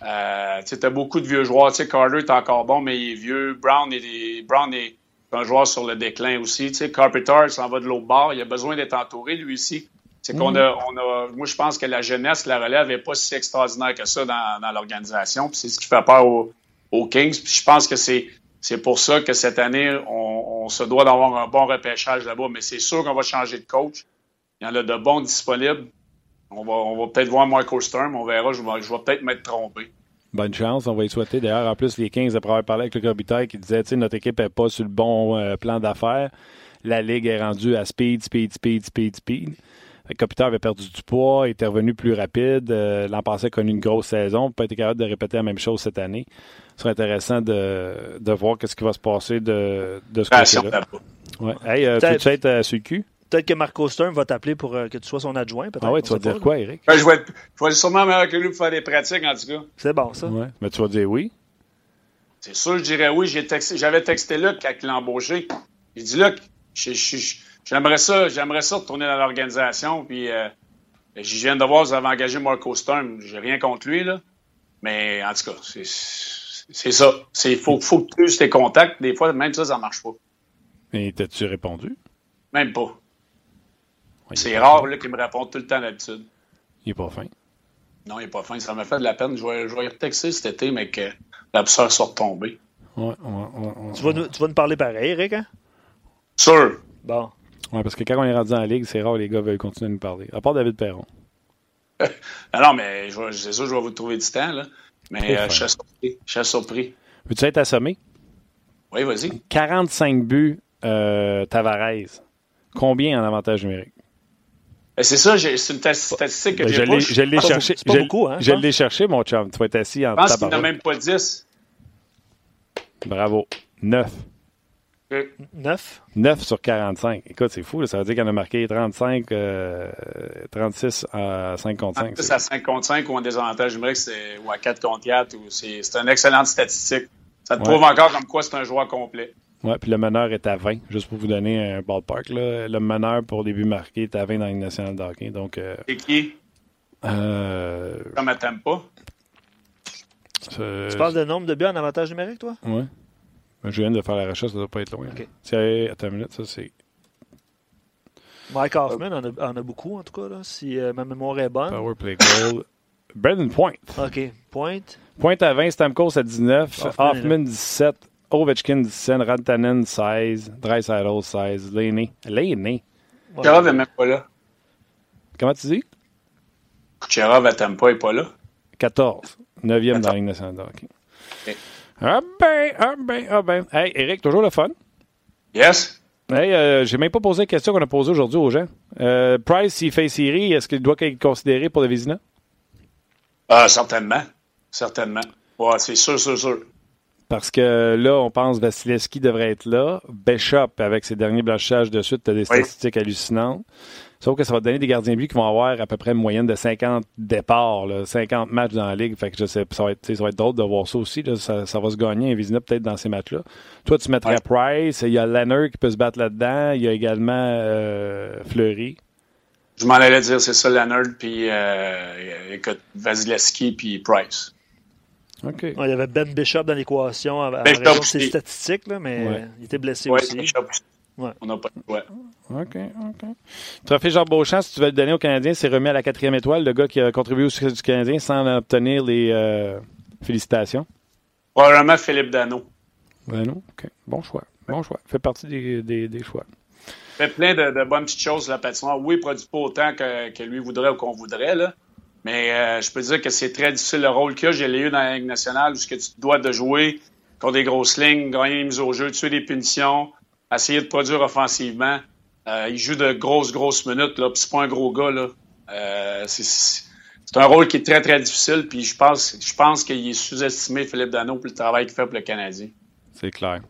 Euh, tu as beaucoup de vieux joueurs. Tu sais, Carter est encore bon, mais il est vieux. Brown est, Brown est un joueur sur le déclin aussi. Tu sais, Carpenter s'en va de l'autre bord. Il a besoin d'être entouré, lui aussi. C'est qu'on a, on a, moi, je pense que la jeunesse, la relève n'est pas si extraordinaire que ça dans, dans l'organisation. Puis c'est ce qui fait peur aux, aux Kings. Puis je pense que c'est, c'est pour ça que cette année, on, on se doit d'avoir un bon repêchage là-bas. Mais c'est sûr qu'on va changer de coach. Il y en a de bons disponibles. On va, on va peut-être voir Michael Sturm. On verra. Je vais, je vais peut-être m'être trompé. Bonne chance, on va y souhaiter. D'ailleurs, en plus, les Kings, après avoir parlé avec le Robitaille, qui disait, tu sais, notre équipe n'est pas sur le bon euh, plan d'affaires. La Ligue est rendue à speed, speed, speed, speed, speed. Kopitar avait perdu du poids, était revenu plus rapide. Euh, l'an passé, a connu une grosse saison. Pas été capable de répéter la même chose cette année. Ce serait intéressant de, de voir ce qui va se passer de, de ce côté-là. Ouais. Hey, euh, tu être euh, sur le cul? Peut-être que Marco Stern va t'appeler pour que tu sois son adjoint. Ah ouais, tu vas dire quoi, Eric? Ben, je, vais je vais être sûrement meilleur que lui pour faire des pratiques, en tout cas. C'est bon, ça. Ouais. Mais tu vas dire oui? C'est sûr, je dirais oui. J'avais texté, texté Luc quand il l'a embauché. Il dit, Luc, je, je, J'aimerais ça, j'aimerais ça retourner dans l'organisation. Puis, euh, je viens de voir, vous avez engagé Marco Stern. J'ai rien contre lui, là. Mais en tout cas, c'est ça. Il faut, faut que tu uses tes contacts. Des fois, même ça, ça marche pas. Et t'as-tu répondu? Même pas. c'est rare là, qu'il me réponde tout le temps d'habitude. Il est pas fin. Non, il est pas fin. Ça m'a fait de la peine. Je vais, je vais y retexter cet été, mais que la soit retombée. Ouais, ouais, ouais, tu, vas nous, tu vas nous parler pareil, Eric, hein? Sûr. Bon. Oui, parce que quand on est rendu dans la ligue, c'est rare les gars veulent continuer à nous parler. À part David Perron. non, mais c'est sûr, je vais vous trouver du temps, là. Mais euh, je suis surpris. Je suis surpris. Veux-tu être assommé? Oui, vas-y. 45 buts euh, Tavares. Combien en avantage numérique? Ben, c'est ça, c'est une statistique que ben, j'ai pas. Je l'ai cherché. Pas beaucoup, hein? Je l'ai cherché, mon chum. Tu vas être assis en Je pense qu'il n'a même pas 10. Bravo. 9. 9? 9 sur 45. Écoute, c'est fou. Ça veut dire qu'il en a marqué 35, 36 euh, à 5 contre 5. 36 à 5 contre 5 ou en désavantage numérique ou à 4 contre 4. C'est une excellente statistique. Ça te prouve encore comme quoi c'est un joueur complet. Oui, puis le meneur est à 20, juste pour vous donner un ballpark. Là. Le meneur pour début marqué est à 20 dans la nationale de hockey. Donc, euh, C'est qui? Euh... Comme t'aimes pas? Tu parles de nombre de buts en avantage numérique, toi? Oui. Je viens de faire la recherche, ça ne doit pas être loin. Okay. Attends une minute, ça c'est. Mike Hoffman en a, en a, beaucoup, en tout cas, là, si euh, ma mémoire est bonne. Power play goal. Brandon Point. OK. Point. Point à 20, Stamkos à 19, Hoffman, 17, Ovechkin 17, Rantanen 16, Dreisaitl 16, Laney. Laney. Kucherov n'est même pas là. Comment tu dis? Kucherov à Tampa n'est pas là. 14. 9e dans la Ligue nationale OK. Ah ben, ah ben, ah ben. Hey, Eric, toujours le fun? Yes. Hey, euh, j'ai même pas posé la question qu'on a posée aujourd'hui aux gens. Euh, Price, s'il fait série, est-ce qu'il doit être considéré pour le Vizina? Ah, certainement. Certainement. Ouais, c'est sûr, sûr, sûr. Parce que là, on pense Vasilevski devrait être là. Bishop, avec ses derniers blanchages de suite, as des statistiques hallucinantes. Sauf que ça va donner des gardiens de but qui vont avoir à peu près une moyenne de 50 départs, 50 matchs dans la ligue. Fait que je sais, ça va être, ça va être drôle de voir ça aussi. Ça, va se gagner Vizina peut-être dans ces matchs-là. Toi, tu mettrais Price, il y a Leonard qui peut se battre là-dedans, il y a également euh, Fleury. Je m'en allais dire, c'est ça, Leonard, puis euh, écoute, Vasilevski, puis Price. OK. il y avait Ben Bishop dans l'équation en, raison de ses statistiques, là, mais il était blessé aussi. Bishop. Ouais. On n'a pas ouais. OK, OK. Trophée Jean Beauchamp, si tu veux le donner au Canadien, c'est remis à la quatrième étoile, le gars qui a contribué au succès du Canadien sans obtenir les euh, félicitations. Probablement Philippe Dano. Dano, OK. Bon choix. Bon choix. Fait partie des, des, choix. fait plein de, bonnes petites choses la patinoire. Oui, il produit pas autant que, lui voudrait ou qu'on voudrait, là. Mais euh, je peux dire que c'est très difficile le rôle qu'il a. J'ai eu dans la Ligue nationale où ce que tu dois de jouer contre des grosses lignes, gagner les mises au jeu, tuer des punitions, essayer de produire offensivement. Euh, il joue de grosses, grosses minutes, là, puis c'est pas un gros gars, là. Euh, c'est un rôle qui est très, très difficile, puis je pense, je pense qu'il est sous-estimé, Philippe Dano, pour le travail qu'il fait pour le Canadien. C'est clair.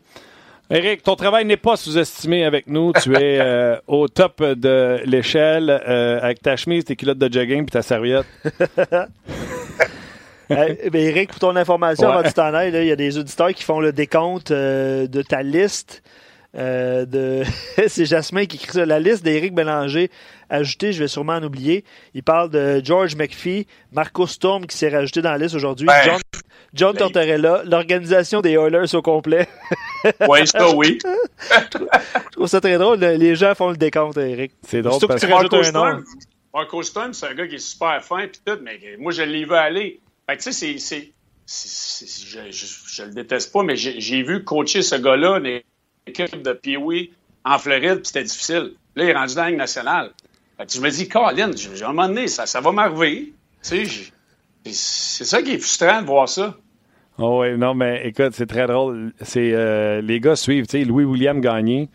Eric, ton travail n'est pas sous-estimé avec nous. Tu es euh, au top de l'échelle avec ta chemise, tes culottes de jogging puis ta serviette. Eric, pour ton information, avant de t'en il y a des auditeurs qui font le décompte de ta liste euh, de... c'est Jasmin qui écrit ça. La liste d'Éric Bélanger ajoutée, je vais sûrement en oublier. Il parle de George McPhee, Marco Storm qui s'est rajouté dans la liste aujourd'hui, John, John Tortorella, l'organisation des Oilers au complet. oui, ça oui. je trouve ça très drôle. Les gens font le décompte, Eric. C'est drôle parce que tu rajoutes un nom. Marco Storm, c'est un gars qui est super fin puis tout, mais moi je l'ai vu aller. Fait tu sais, c'est. Je, je, je, le déteste pas, mais j'ai vu coacher ce gars-là équipe de Pee-Wee en Floride, puis c'était difficile. Là, il est rendu dans la nationale. je me dis, Colin, à un moment donné, ça, ça va m'arriver. c'est ça qui est frustrant de voir ça. Oh oui, non, mais écoute, c'est très drôle. C'est euh, les gars suivent, tu sais, Louis William Gagné,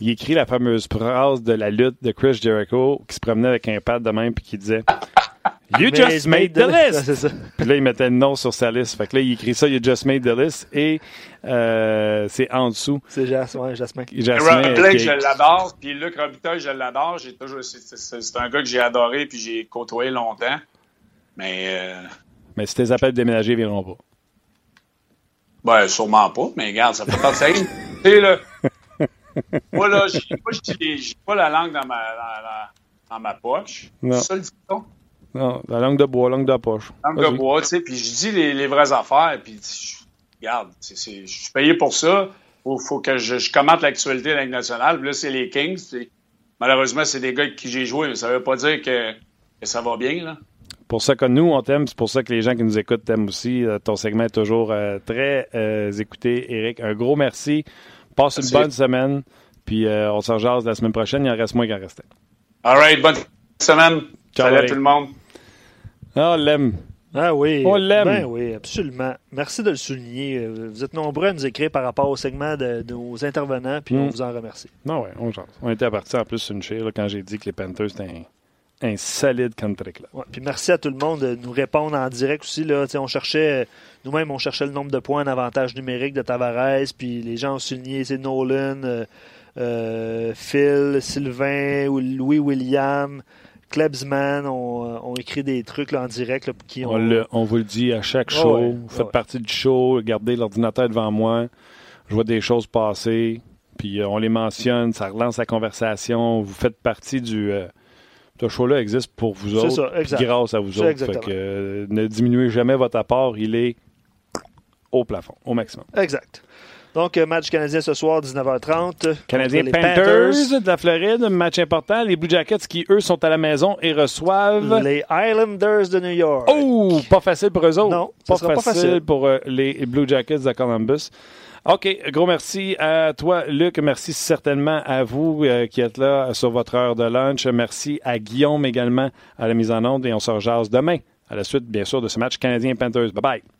il écrit la fameuse phrase de la lutte de Chris Jericho qui se promenait avec un pad de même puis qui disait You just made, the list. Puis là, il mettait le nom sur sa liste. Fait que là, il écrit ça, You just made the list. Et euh, c'est en dessous. C'est Jasmin. Jasmin. Jasmin Blake, je l'adore. Puis Luc Robitaille, je l'adore. C'est un gars que j'ai adoré puis j'ai côtoyé longtemps. Mais. Euh... Mais si tes appels de déménager, ils viendront pas. Ben, sûrement pas. Mais regarde, ça fait partie. tu sais, là. Moi, là, j'ai pas la langue dans ma, dans, dans ma poche. C'est ça le dicton? Non, la langue de bois, langue de poche. Langue de bois, tu sais, puis je dis les, les, vraies affaires, puis regarde, je suis payé pour ça. Il faut, que je, commente l'actualité de la Ligue nationale. Puis là, c'est les Kings. Malheureusement, c'est des gars avec qui j'ai joué, mais ça ne veut pas dire que, que, ça va bien, là. Pour ça que nous, on t'aime, c'est pour ça que les gens qui nous écoutent t'aiment aussi. Euh, ton segment est toujours euh, très euh, écouté, Eric. Un gros merci. Passe une bonne semaine, puis on se rejase la semaine prochaine. Il en reste moins qu'à rester. All right, bonne semaine. Ciao, Salut à tout le monde. Ah, on l'aime. Ah oui. On l'aime. Ben oui, absolument. Merci de le souligner. Vous êtes nombreux à nous écrire par rapport au segment de, nos intervenants, puis on mm. vous en remercie. Non, oui, on, on était parti en plus une chire quand j'ai dit que les Panthers étaient un, solide country club. Ouais, puis merci à tout le monde de nous répondre en direct aussi. Là. on cherchait, nous-mêmes, on cherchait le nombre de points en avantage numérique de Tavares, puis les gens ont souligné, c'est Nolan, euh, euh, Phil, Sylvain, Louis William. Klebsman ont, écrit des trucs en direct. qui on, on, vous le dit à chaque show. vous faites partie du show. Gardez l'ordinateur devant moi. Je vois des choses passer. Puis euh, on les mentionne. Ça relance la conversation. Vous faites partie du. Euh, ce show-là existe pour vous autres. grâce à vous autres. Fait que, euh, ne diminuez jamais votre apport. Il est au plafond, au maximum. Exact. Donc, euh, match canadien ce soir, 19h30. Canadien Panthers, de la Floride, match important. Les Blue Jackets qui, eux, sont à la maison et reçoivent... Les Islanders de New York. Oh! Pas facile pour eux autres. Non, pas, facile pas facile pour euh, les Blue Jackets de Columbus. OK, gros merci à toi, Luc. Merci certainement à vous euh, qui êtes là sur votre heure de lunch. Merci à Guillaume également à la mise en onde et on se rejase demain à la suite, bien sûr, de ce match canadien-Panthers. Bye-bye.